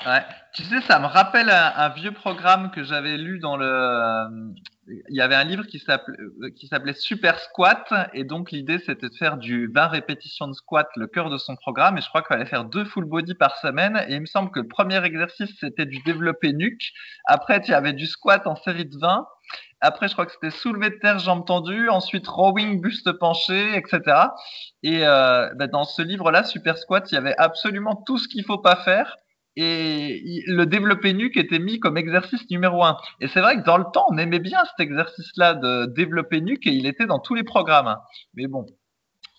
[SPEAKER 2] Ouais. Tu sais, ça me rappelle un, vieux programme que j'avais lu dans le. Il y avait un livre qui s'appelait Super Squat, et donc l'idée c'était de faire du 20 répétitions de squat le cœur de son programme, et je crois qu'il fallait faire deux full body par semaine, et il me semble que le premier exercice c'était du développé nuque, après tu avais du squat en série de 20, après, je crois que c'était soulevé de terre, jambes tendues. Ensuite, rowing, buste penché, etc. Et euh, bah, dans ce livre-là, Super Squat, il y avait absolument tout ce qu'il faut pas faire. Et le développé nuque était mis comme exercice numéro un. Et c'est vrai que dans le temps, on aimait bien cet exercice-là de développer nuque et il était dans tous les programmes. Mais bon,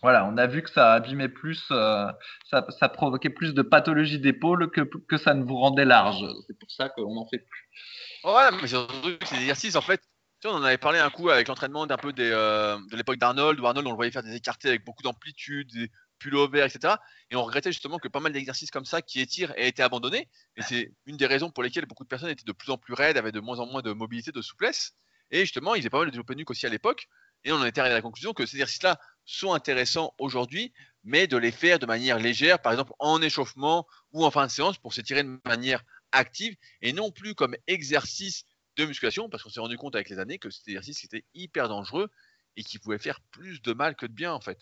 [SPEAKER 2] voilà, on a vu que ça abîmait plus, euh, ça, provoquait plus de pathologies d'épaule que, que ça ne vous rendait large. C'est pour ça qu'on n'en fait plus.
[SPEAKER 1] Ouais, mais surtout que ces exercices, en fait, tu on en avait parlé un coup avec l'entraînement d'un peu euh, de l'époque d'Arnold, où Arnold, on le voyait faire des écartés avec beaucoup d'amplitude, pullovers, etc. Et on regrettait justement que pas mal d'exercices comme ça qui étirent aient été abandonnés. Et c'est une des raisons pour lesquelles beaucoup de personnes étaient de plus en plus raides, avaient de moins en moins de mobilité, de souplesse. Et justement, ils faisaient pas mal de développé nuque aussi à l'époque. Et on en était arrivé à la conclusion que ces exercices-là sont intéressants aujourd'hui, mais de les faire de manière légère, par exemple en échauffement ou en fin de séance pour s'étirer de manière active et non plus comme exercice de musculation parce qu'on s'est rendu compte avec les années que cet exercice était hyper dangereux et qui pouvait faire plus de mal que de bien en fait.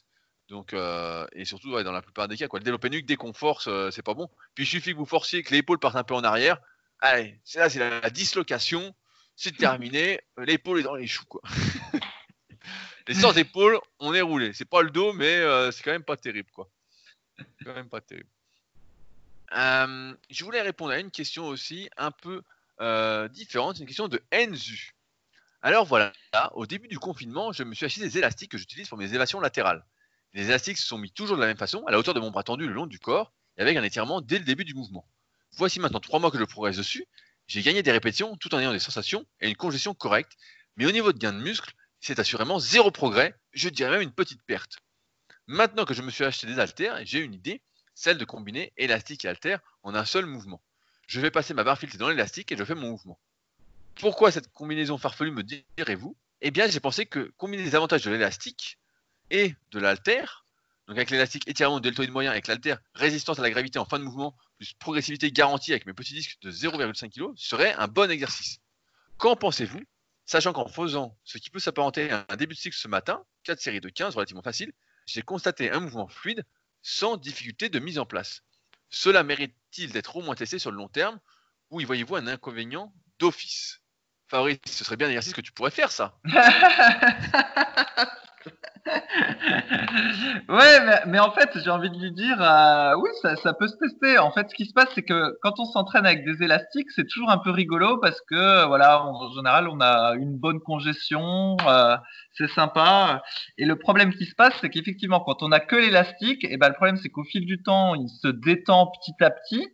[SPEAKER 1] Donc, euh, et surtout dans la plupart des cas, quoi. Le développé nuque, dès qu'on force, euh, c'est pas bon. Puis il suffit que vous forciez, que l'épaule parte un peu en arrière. Allez, c'est là, c'est la, dislocation, c'est terminé, l'épaule est dans les choux, quoi. <laughs> Et sans épaules, on est roulé. C'est pas le dos, mais euh, c'est quand même pas terrible, quoi. C'est quand même pas terrible. Euh, je voulais répondre à une question aussi un peu euh, différente, une question de Enzu. Alors voilà, au début du confinement, je me suis acheté des élastiques que j'utilise pour mes élévations latérales. Les élastiques se sont mis toujours de la même façon, à la hauteur de mon bras tendu le long du corps, et avec un étirement dès le début du mouvement. Voici maintenant trois mois que je progresse dessus. J'ai gagné des répétitions tout en ayant des sensations et une congestion correcte, mais au niveau de gain de muscle, c'est assurément zéro progrès, je dirais même une petite perte. Maintenant que je me suis acheté des haltères, j'ai une idée, celle de combiner élastique et haltère en un seul mouvement. Je vais passer ma barre filtrée dans l'élastique et je fais mon mouvement. Pourquoi cette combinaison farfelue me direz-vous? Eh bien, j'ai pensé que combiner les avantages de l'élastique et de l'haltère, donc avec l'élastique étirement deltoïde moyen, avec l'haltère résistance à la gravité en fin de mouvement, plus progressivité garantie avec mes petits disques de 0,5 kg, serait un bon exercice. Qu'en pensez-vous Sachant qu'en faisant ce qui peut s'apparenter à un début de cycle ce matin, 4 séries de 15 relativement faciles, j'ai constaté un mouvement fluide sans difficulté de mise en place. Cela mérite-t-il d'être au moins testé sur le long terme ou y voyez-vous un inconvénient d'office? Fabrice, ce serait bien un exercice que tu pourrais faire, ça. <laughs> <laughs>
[SPEAKER 2] ouais, mais, en fait, j'ai envie de lui dire, euh, oui, ça, peut se tester. En fait, ce qui se passe, c'est que quand on s'entraîne avec des élastiques, c'est toujours un peu rigolo parce que, voilà, en général, on a une bonne congestion, euh, c'est sympa. Et le problème qui se passe, c'est qu'effectivement, quand on a que l'élastique, et eh ben, le problème, c'est qu'au fil du temps, il se détend petit à petit.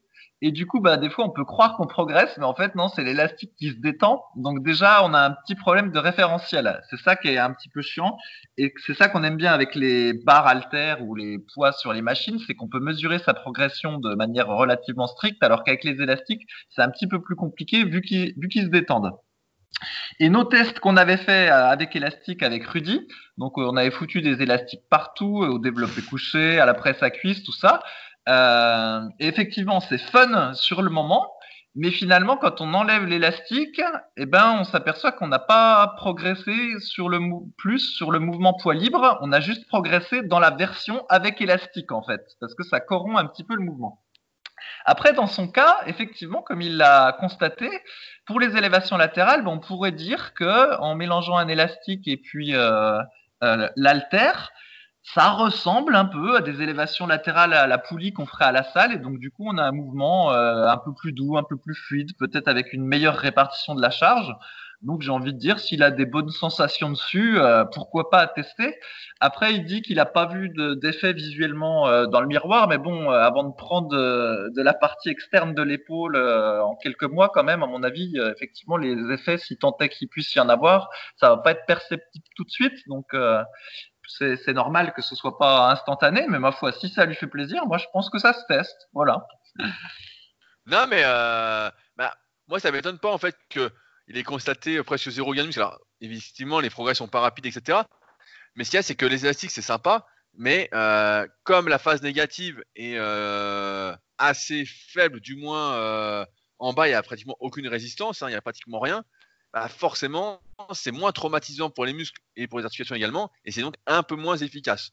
[SPEAKER 2] Et du coup, bah, des fois, on peut croire qu'on progresse, mais en fait, non, c'est l'élastique qui se détend. Donc déjà, on a un petit problème de référentiel. C'est ça qui est un petit peu chiant. Et c'est ça qu'on aime bien avec les barres haltères ou les poids sur les machines, c'est qu'on peut mesurer sa progression de manière relativement stricte, alors qu'avec les élastiques, c'est un petit peu plus compliqué vu qu'ils se détendent. Et nos tests qu'on avait fait euh, avec élastique avec Rudy, donc on avait foutu des élastiques partout, au développé couché, à la presse à cuisse, tout ça. Euh, effectivement, c'est fun sur le moment, mais finalement, quand on enlève l'élastique, eh ben, on s'aperçoit qu'on n'a pas progressé sur le plus sur le mouvement poids libre. On a juste progressé dans la version avec élastique en fait, parce que ça corrompt un petit peu le mouvement. Après, dans son cas, effectivement, comme il l'a constaté, pour les élévations latérales, ben, on pourrait dire que en mélangeant un élastique et puis euh, euh, l'altère, ça ressemble un peu à des élévations latérales à la poulie qu'on ferait à la salle et donc du coup on a un mouvement euh, un peu plus doux, un peu plus fluide, peut-être avec une meilleure répartition de la charge. Donc j'ai envie de dire s'il a des bonnes sensations dessus, euh, pourquoi pas tester. Après il dit qu'il n'a pas vu d'effet visuellement euh, dans le miroir, mais bon avant de prendre de, la partie externe de l'épaule en quelques mois quand même, à mon avis effectivement les effets si tant est qu'il puisse y en avoir, ça va pas être perceptible tout de suite. Donc c'est normal que ce soit pas instantané, mais ma foi, si ça lui fait plaisir, moi je pense que ça se teste. Voilà.
[SPEAKER 1] Non, mais euh, bah, moi ça m'étonne pas en fait qu'il ait constaté presque zéro gain de muscle. Alors, évidemment, les progrès sont pas rapides, etc. Mais ce qu'il y a, c'est que les élastiques, c'est sympa, mais euh, comme la phase négative est euh, assez faible, du moins en bas, il n'y a pratiquement aucune résistance, hein, il n'y a pratiquement rien. Bah, forcément, c'est moins traumatisant pour les muscles et pour les articulations également, et c'est donc un peu moins efficace.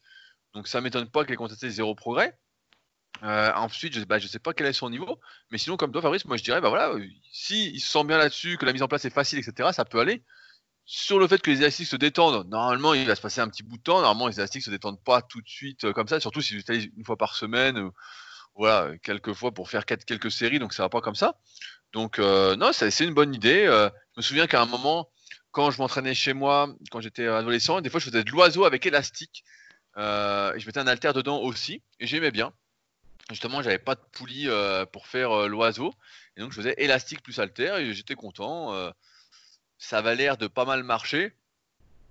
[SPEAKER 1] Donc ça m'étonne pas qu'elle constaté zéro progrès. Euh, ensuite, je ne bah, sais pas quel est son niveau, mais sinon, comme toi, Fabrice, moi je dirais, bah voilà, si il se sent bien là-dessus, que la mise en place est facile, etc., ça peut aller. Sur le fait que les élastiques se détendent, normalement, il va se passer un petit bout de temps. Normalement, les élastiques se détendent pas tout de suite euh, comme ça, surtout si j'utilise une fois par semaine, euh, voilà, quelques fois pour faire quelques séries, donc ça va pas comme ça. Donc, non, c'est une bonne idée. Je me souviens qu'à un moment, quand je m'entraînais chez moi, quand j'étais adolescent, des fois je faisais de l'oiseau avec élastique. Euh, et je mettais un haltère dedans aussi. Et j'aimais bien. Justement, j'avais pas de poulie euh, pour faire euh, l'oiseau. Et donc je faisais élastique plus haltère et j'étais content. ça avait l'air de pas mal marcher.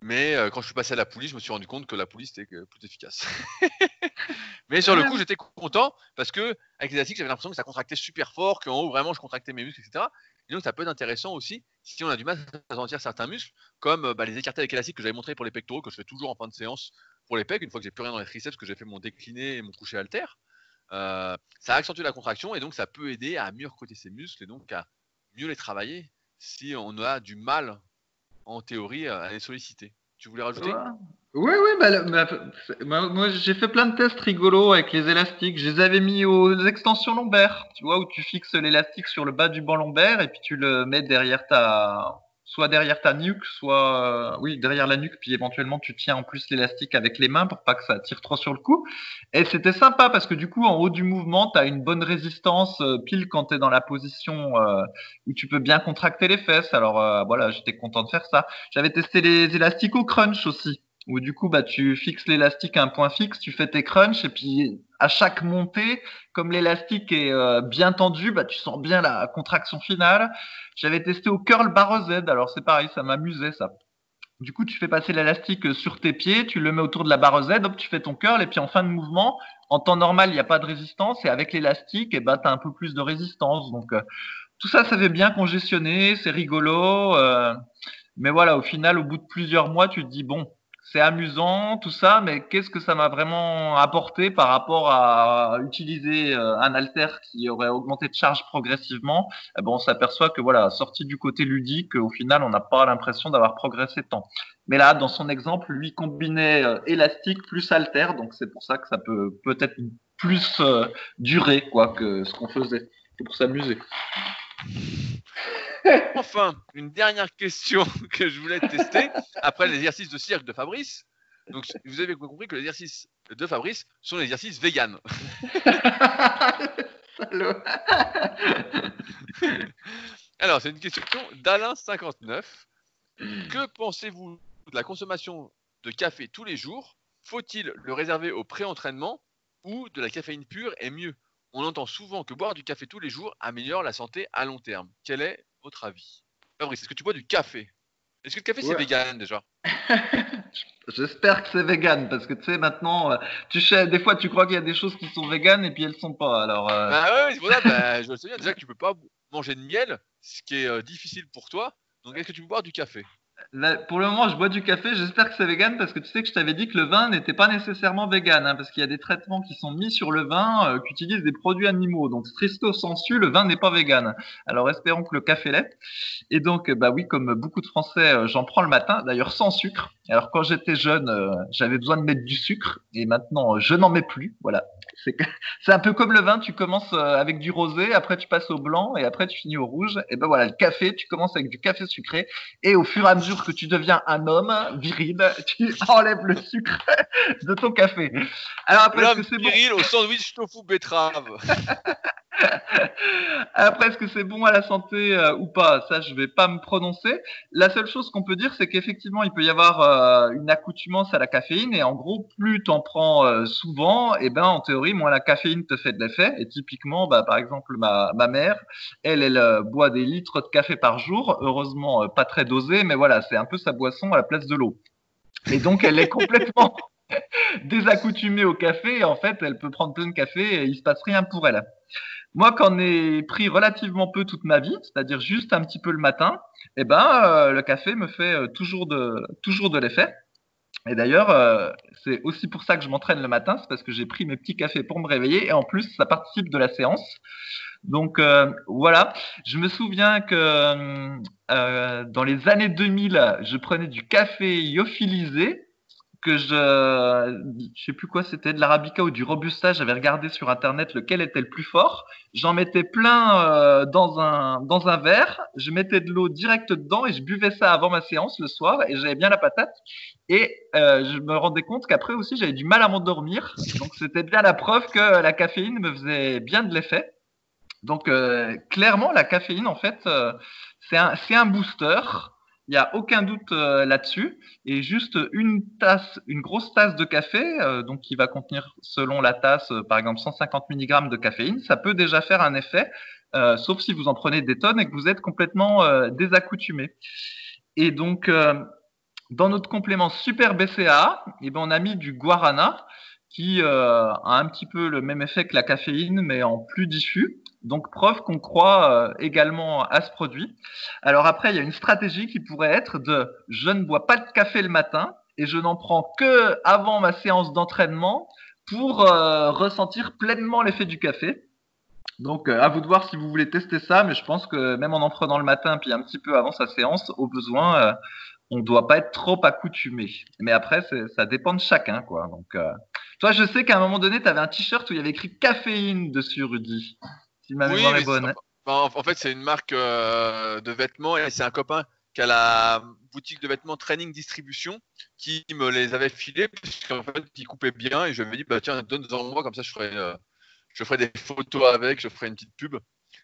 [SPEAKER 1] Mais quand je suis passé à la poulie, je me suis rendu compte que la poulie c'était plus efficace. <laughs> mais sur le coup, j'étais content parce que avec l'élastique, j'avais l'impression que ça contractait super fort, qu'en haut vraiment je contractais mes muscles, etc donc, ça peut être intéressant aussi si on a du mal à sentir certains muscles, comme euh, bah, les écartés avec élastique que j'avais montré pour les pectoraux, que je fais toujours en fin de séance pour les pecs, une fois que j'ai plus rien dans les triceps, que j'ai fait mon décliné et mon coucher alter. Euh, ça accentue la contraction et donc ça peut aider à mieux recruter ces muscles et donc à mieux les travailler si on a du mal en théorie à les solliciter. Tu voulais rajouter?
[SPEAKER 2] Oui, oui, bah, moi j'ai fait plein de tests rigolos avec les élastiques. Je les avais mis aux extensions lombaires, tu vois, où tu fixes l'élastique sur le bas du banc lombaire et puis tu le mets derrière ta, soit derrière ta nuque, soit oui derrière la nuque, puis éventuellement tu tiens en plus l'élastique avec les mains pour pas que ça tire trop sur le cou. Et c'était sympa parce que du coup en haut du mouvement, tu as une bonne résistance euh, pile quand tu es dans la position euh, où tu peux bien contracter les fesses. Alors euh, voilà, j'étais content de faire ça. J'avais testé les élastiques au crunch aussi où du coup bah tu fixes l'élastique à un point fixe, tu fais tes crunchs et puis à chaque montée, comme l'élastique est euh, bien tendu, bah tu sens bien la contraction finale. J'avais testé au curl barre Z, alors c'est pareil, ça m'amusait ça. Du coup, tu fais passer l'élastique sur tes pieds, tu le mets autour de la barre Z, hop, tu fais ton curl et puis en fin de mouvement, en temps normal, il n'y a pas de résistance et avec l'élastique, eh bah tu as un peu plus de résistance. Donc euh, tout ça, ça fait bien congestionner, c'est rigolo. Euh, mais voilà, au final, au bout de plusieurs mois, tu te dis bon, c'est amusant, tout ça, mais qu'est-ce que ça m'a vraiment apporté par rapport à utiliser euh, un alter qui aurait augmenté de charge progressivement? Eh ben, On s'aperçoit que voilà, sorti du côté ludique, au final, on n'a pas l'impression d'avoir progressé tant. Mais là, dans son exemple, lui combinait euh, élastique plus alter, donc c'est pour ça que ça peut peut-être plus euh, durer quoi que ce qu'on faisait. Pour s'amuser. <laughs>
[SPEAKER 1] enfin, une dernière question <laughs> que je voulais tester après l'exercice de cirque de Fabrice. Donc, vous avez compris que l'exercice de Fabrice sont les exercices vegan. <laughs> Alors, c'est une question d'Alain59. Que pensez-vous de la consommation de café tous les jours? Faut-il le réserver au pré-entraînement ou de la caféine pure est mieux? On entend souvent que boire du café tous les jours améliore la santé à long terme. Quel est votre avis? Fabrice, est-ce que tu bois du café? Est-ce que le café c'est vegan déjà? <laughs>
[SPEAKER 2] J'espère que c'est vegan parce que tu sais maintenant, euh, tu sais, des fois tu crois qu'il y a des choses qui sont vegan et puis elles sont pas. Alors.
[SPEAKER 1] Euh... Bah ouais, voilà, bah, je sais bien déjà que tu peux pas manger de miel, ce qui est euh, difficile pour toi. Donc est-ce que tu peux boire du café?
[SPEAKER 2] Pour le moment, je bois du café. J'espère que c'est vegan parce que tu sais que je t'avais dit que le vin n'était pas nécessairement vegan, hein, parce qu'il y a des traitements qui sont mis sur le vin euh, qui utilisent des produits animaux. Donc, stricto sensu, le vin n'est pas vegan. Alors, espérons que le café l'est. Et donc, bah oui, comme beaucoup de Français, euh, j'en prends le matin, d'ailleurs sans sucre. Alors, quand j'étais jeune, euh, j'avais besoin de mettre du sucre, et maintenant, je n'en mets plus. Voilà. <laughs> C'est un peu comme le vin. Tu commences avec du rosé, après tu passes au blanc, et après tu finis au rouge. Et ben voilà, le café, tu commences avec du café sucré, et au fur et à mesure que tu deviens un homme viril, <laughs> tu enlèves le sucre <laughs> de ton café.
[SPEAKER 1] Alors après, est-ce que c'est viril au sandwich tofu betterave
[SPEAKER 2] Après, est-ce que c'est bon à la santé euh, ou pas? Ça, je vais pas me prononcer. La seule chose qu'on peut dire, c'est qu'effectivement, il peut y avoir euh, une accoutumance à la caféine. Et en gros, plus tu en prends euh, souvent, et eh ben, en théorie, moins la caféine te fait de l'effet. Et typiquement, bah, par exemple, ma, ma mère, elle, elle boit des litres de café par jour. Heureusement, pas très dosé, mais voilà, c'est un peu sa boisson à la place de l'eau. Et donc, elle est complètement <laughs> désaccoutumée au café. Et en fait, elle peut prendre plein de café et il se passe rien pour elle. Moi, quand ai pris relativement peu toute ma vie, c'est-à-dire juste un petit peu le matin, eh ben, euh, le café me fait euh, toujours de, toujours de l'effet. Et d'ailleurs, euh, c'est aussi pour ça que je m'entraîne le matin, c'est parce que j'ai pris mes petits cafés pour me réveiller et en plus, ça participe de la séance. Donc voilà, je me souviens que dans les années 2000, je prenais du café lyophilisé que je, je sais plus quoi c'était, de l'arabica ou du robusta. J'avais regardé sur internet lequel était le plus fort. J'en mettais plein euh, dans un dans un verre. Je mettais de l'eau directe dedans et je buvais ça avant ma séance le soir et j'avais bien la patate. Et euh, je me rendais compte qu'après aussi j'avais du mal à m'endormir. Donc c'était bien la preuve que la caféine me faisait bien de l'effet. Donc euh, clairement la caféine en fait c'est un c'est un booster. Il n'y a aucun doute euh, là-dessus. Et juste une tasse, une grosse tasse de café, euh, donc qui va contenir, selon la tasse, euh, par exemple 150 mg de caféine, ça peut déjà faire un effet, sauf si vous en prenez des tonnes et que vous êtes complètement désaccoutumé. Et donc, dans notre complément Super BCA, eh ben, on a mis du guarana qui a un petit peu le même effet que la caféine, mais en plus diffus. Donc preuve qu'on croit euh, également à ce produit. Alors après, il y a une stratégie qui pourrait être de je ne bois pas de café le matin et je n'en prends que avant ma séance d'entraînement pour euh, ressentir pleinement l'effet du café. Donc euh, à vous de voir si vous voulez tester ça, mais je pense que même en en prenant le matin puis un petit peu avant sa séance, au besoin, on ne doit pas être trop accoutumé. Mais après, ça dépend de chacun, quoi. Donc toi, je sais qu'à un moment donné, tu avais un t-shirt où il y avait écrit caféine dessus, Rudy
[SPEAKER 1] oui, En, fait, c'est une marque euh, de vêtements et c'est un copain qu'à la boutique de vêtements Training Distribution qui me les avait filés parce qu'en fait ils coupaient bien et je me dit bah tiens donne-en moi comme ça je ferai euh, je ferai des photos avec je ferai une petite pub.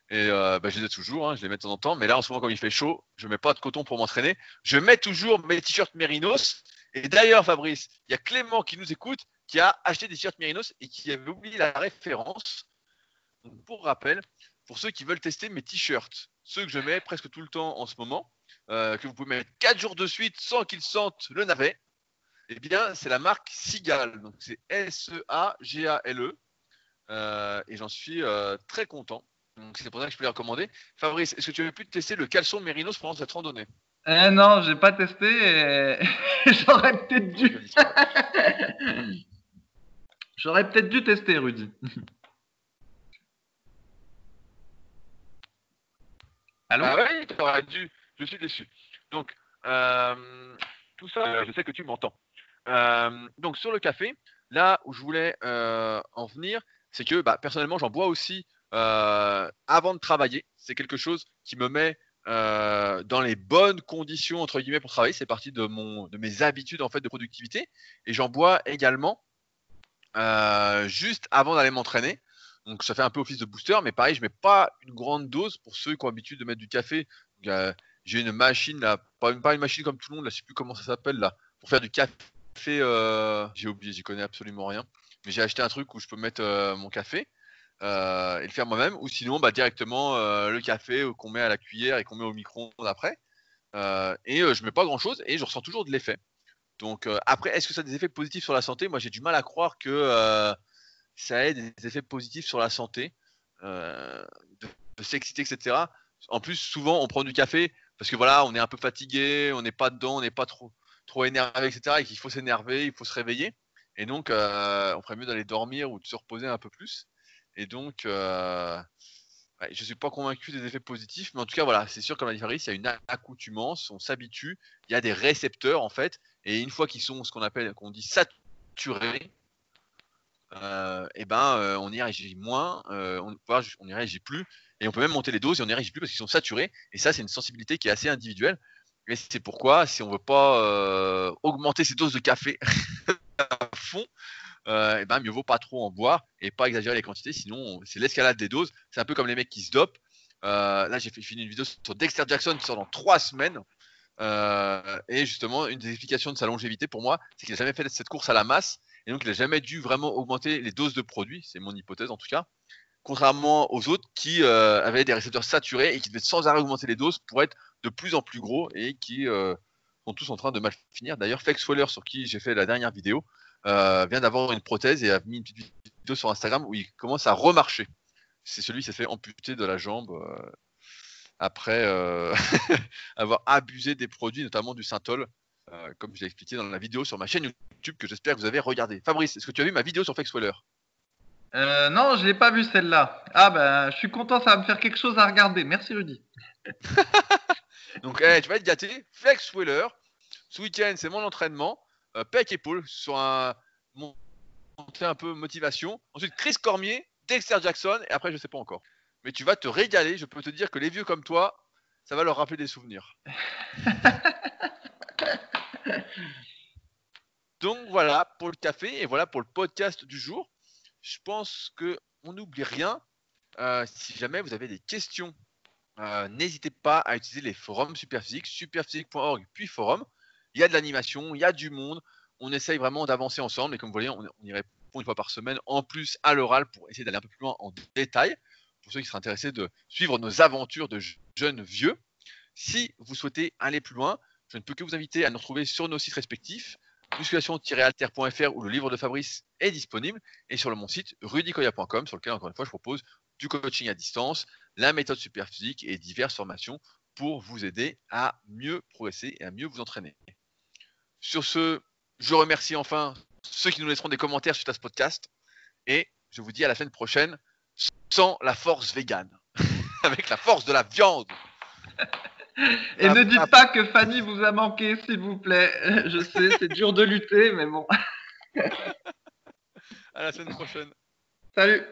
[SPEAKER 1] Et euh, bah, je les ai toujours hein, je les mets de temps en temps mais là en ce moment comme il fait chaud je mets pas de coton pour m'entraîner. Je mets toujours mes t-shirts Mérinos et d'ailleurs Fabrice il y a Clément qui nous écoute qui a acheté des t-shirts Mérinos et qui avait oublié la référence pour rappel pour ceux qui veulent tester mes t-shirts ceux que je mets presque tout le temps en ce moment euh, que vous pouvez mettre 4 jours de suite sans qu'ils sentent le navet, eh bien, c'est la marque. Donc, c'est S-E-A-G-A-L-E. Euh, et j'en suis euh, très content. Donc, c'est pour ça que je peux les recommander. Fabrice, est-ce que tu avais pu tester le caleçon Mérinos pendant cette randonnée?
[SPEAKER 2] Eh non, j'ai pas testé et <laughs> j'aurais peut-être dû. <laughs> J'aurais peut-être dû tester, Rudy. <laughs> Allô
[SPEAKER 1] Ah oui, tu aurais dû. Je suis déçu. Donc, euh, tout ça, je sais que tu m'entends. Euh, donc, sur le café, là où je voulais euh, en venir, c'est que bah, personnellement, j'en bois aussi avant de travailler. C'est quelque chose qui me met dans les bonnes conditions entre guillemets pour travailler. C'est partie de mon, de mes habitudes en fait de productivité. Et j'en bois également juste avant d'aller m'entraîner. Donc ça fait un peu office de booster, mais pareil, je mets pas une grande dose pour ceux qui ont l'habitude de mettre du café. J'ai une machine là, pas une, machine comme tout le monde, là, je sais plus comment ça s'appelle là, pour faire du café. euh, j'ai oublié, j'y connais absolument rien. Mais j'ai acheté un truc où je peux mettre euh, mon café euh, et le faire moi-même, ou sinon bah, directement le café qu'on met à la cuillère et qu'on met au micro-ondes après. Et je mets pas grand-chose et je ressens toujours de l'effet. Donc après, est-ce que ça a des effets positifs sur la santé? Moi, j'ai du mal à croire que ça ait des effets positifs sur la santé, euh, de, s'exciter, etc. En plus, souvent, on prend du café parce que voilà, on est un peu fatigué, on n'est pas dedans, on n'est pas trop trop énervé, etc. Et qu'il faut s'énerver, il faut se réveiller. Et donc, euh, on ferait mieux d'aller dormir ou de se reposer un peu plus. Et donc, euh, je suis pas convaincu des effets positifs, mais en tout cas, voilà, c'est sûr, comme l'a dit Fabrice, il y a une accoutumance, on s'habitue, il y a des récepteurs en fait, et une fois qu'ils sont ce qu'on appelle, qu'on dit saturés, euh, et ben, euh, on y réagit moins, euh, on, on n'y réagit plus, et on peut même monter les doses et on n'y réagit plus parce qu'ils sont saturés. Et ça, c'est une sensibilité qui est assez individuelle. Et c'est pourquoi, si on veut pas augmenter ses doses de café <laughs> à fond, et ben mieux vaut pas trop en boire et pas exagérer les quantités, sinon on- c'est l'escalade des doses. C'est un peu comme les mecs qui se dopent. Là, j'ai fini une vidéo sur Dexter Jackson qui sort dans trois semaines. Et justement, une des explications de sa longévité pour moi, c'est qu'il n'a jamais fait cette course à la masse et donc il n'a jamais dû vraiment augmenter les doses de produits. C'est mon hypothèse en tout cas. Contrairement aux autres qui euh, avaient des récepteurs saturés et qui devaient sans arrêt augmenter les doses pour être de plus en plus gros et qui euh, sont tous en train de mal finir. D'ailleurs, Flex Waller, sur qui j'ai fait la dernière vidéo, euh, vient d'avoir une prothèse et a mis une petite vidéo sur Instagram où il commence à remarcher. C'est celui qui s'est fait amputer de la jambe après <laughs> avoir abusé des produits, notamment du synthol, euh, comme je l'ai expliqué dans la vidéo sur ma chaîne YouTube que j'espère que vous avez regardé. Fabrice, est-ce que tu as vu ma vidéo sur Flex Waller
[SPEAKER 2] Euh, non, je l'ai pas vu celle-là. Ah ben, je suis content, ça va me faire quelque chose à regarder. Merci Rudy. <laughs>
[SPEAKER 1] Donc, eh, tu vas être gâté. Flex Wheeler. Ce week-end, c'est mon entraînement. Euh, pec épaule sur un mon- monter un peu motivation. Ensuite, Chris Cormier, Dexter Jackson, et après, je sais pas encore. Mais tu vas te régaler. Je peux te dire que les vieux comme toi, ça va leur rappeler des souvenirs. <laughs> <laughs> Donc voilà pour le café et voilà pour le podcast du jour. Je pense que on n'oublie rien. Euh, si jamais vous avez des questions euh, n'hésitez pas à utiliser les forums Superphysique, superphysique.org puis forum. Il y a de l'animation, il y a du monde. On essaye vraiment d'avancer ensemble et comme vous voyez, on, on y répond une fois par semaine en plus à l'oral pour essayer d'aller un peu plus loin en détail. Pour ceux qui seraient intéressés de suivre nos aventures de je- jeunes vieux. Si vous souhaitez aller plus loin, je ne peux que vous inviter à nous retrouver sur nos sites respectifs musculation-alter.fr où le livre de Fabrice est disponible et sur mon site rudicoya.com sur lequel encore une fois je propose du coaching à distance, la méthode superphysique et diverses formations pour vous aider à mieux progresser et à mieux vous entraîner. Sur ce, je remercie enfin ceux qui nous laisseront des commentaires suite à ce podcast et je vous dis à la semaine prochaine sans la force végane, <laughs> avec la force de la viande.
[SPEAKER 2] Et
[SPEAKER 1] Ah,
[SPEAKER 2] ne
[SPEAKER 1] ah.
[SPEAKER 2] dites pas que Fanny vous a manqué, s'il vous plaît. <laughs> Je sais, c'est dur de lutter, mais bon.
[SPEAKER 1] À la semaine prochaine.
[SPEAKER 2] Salut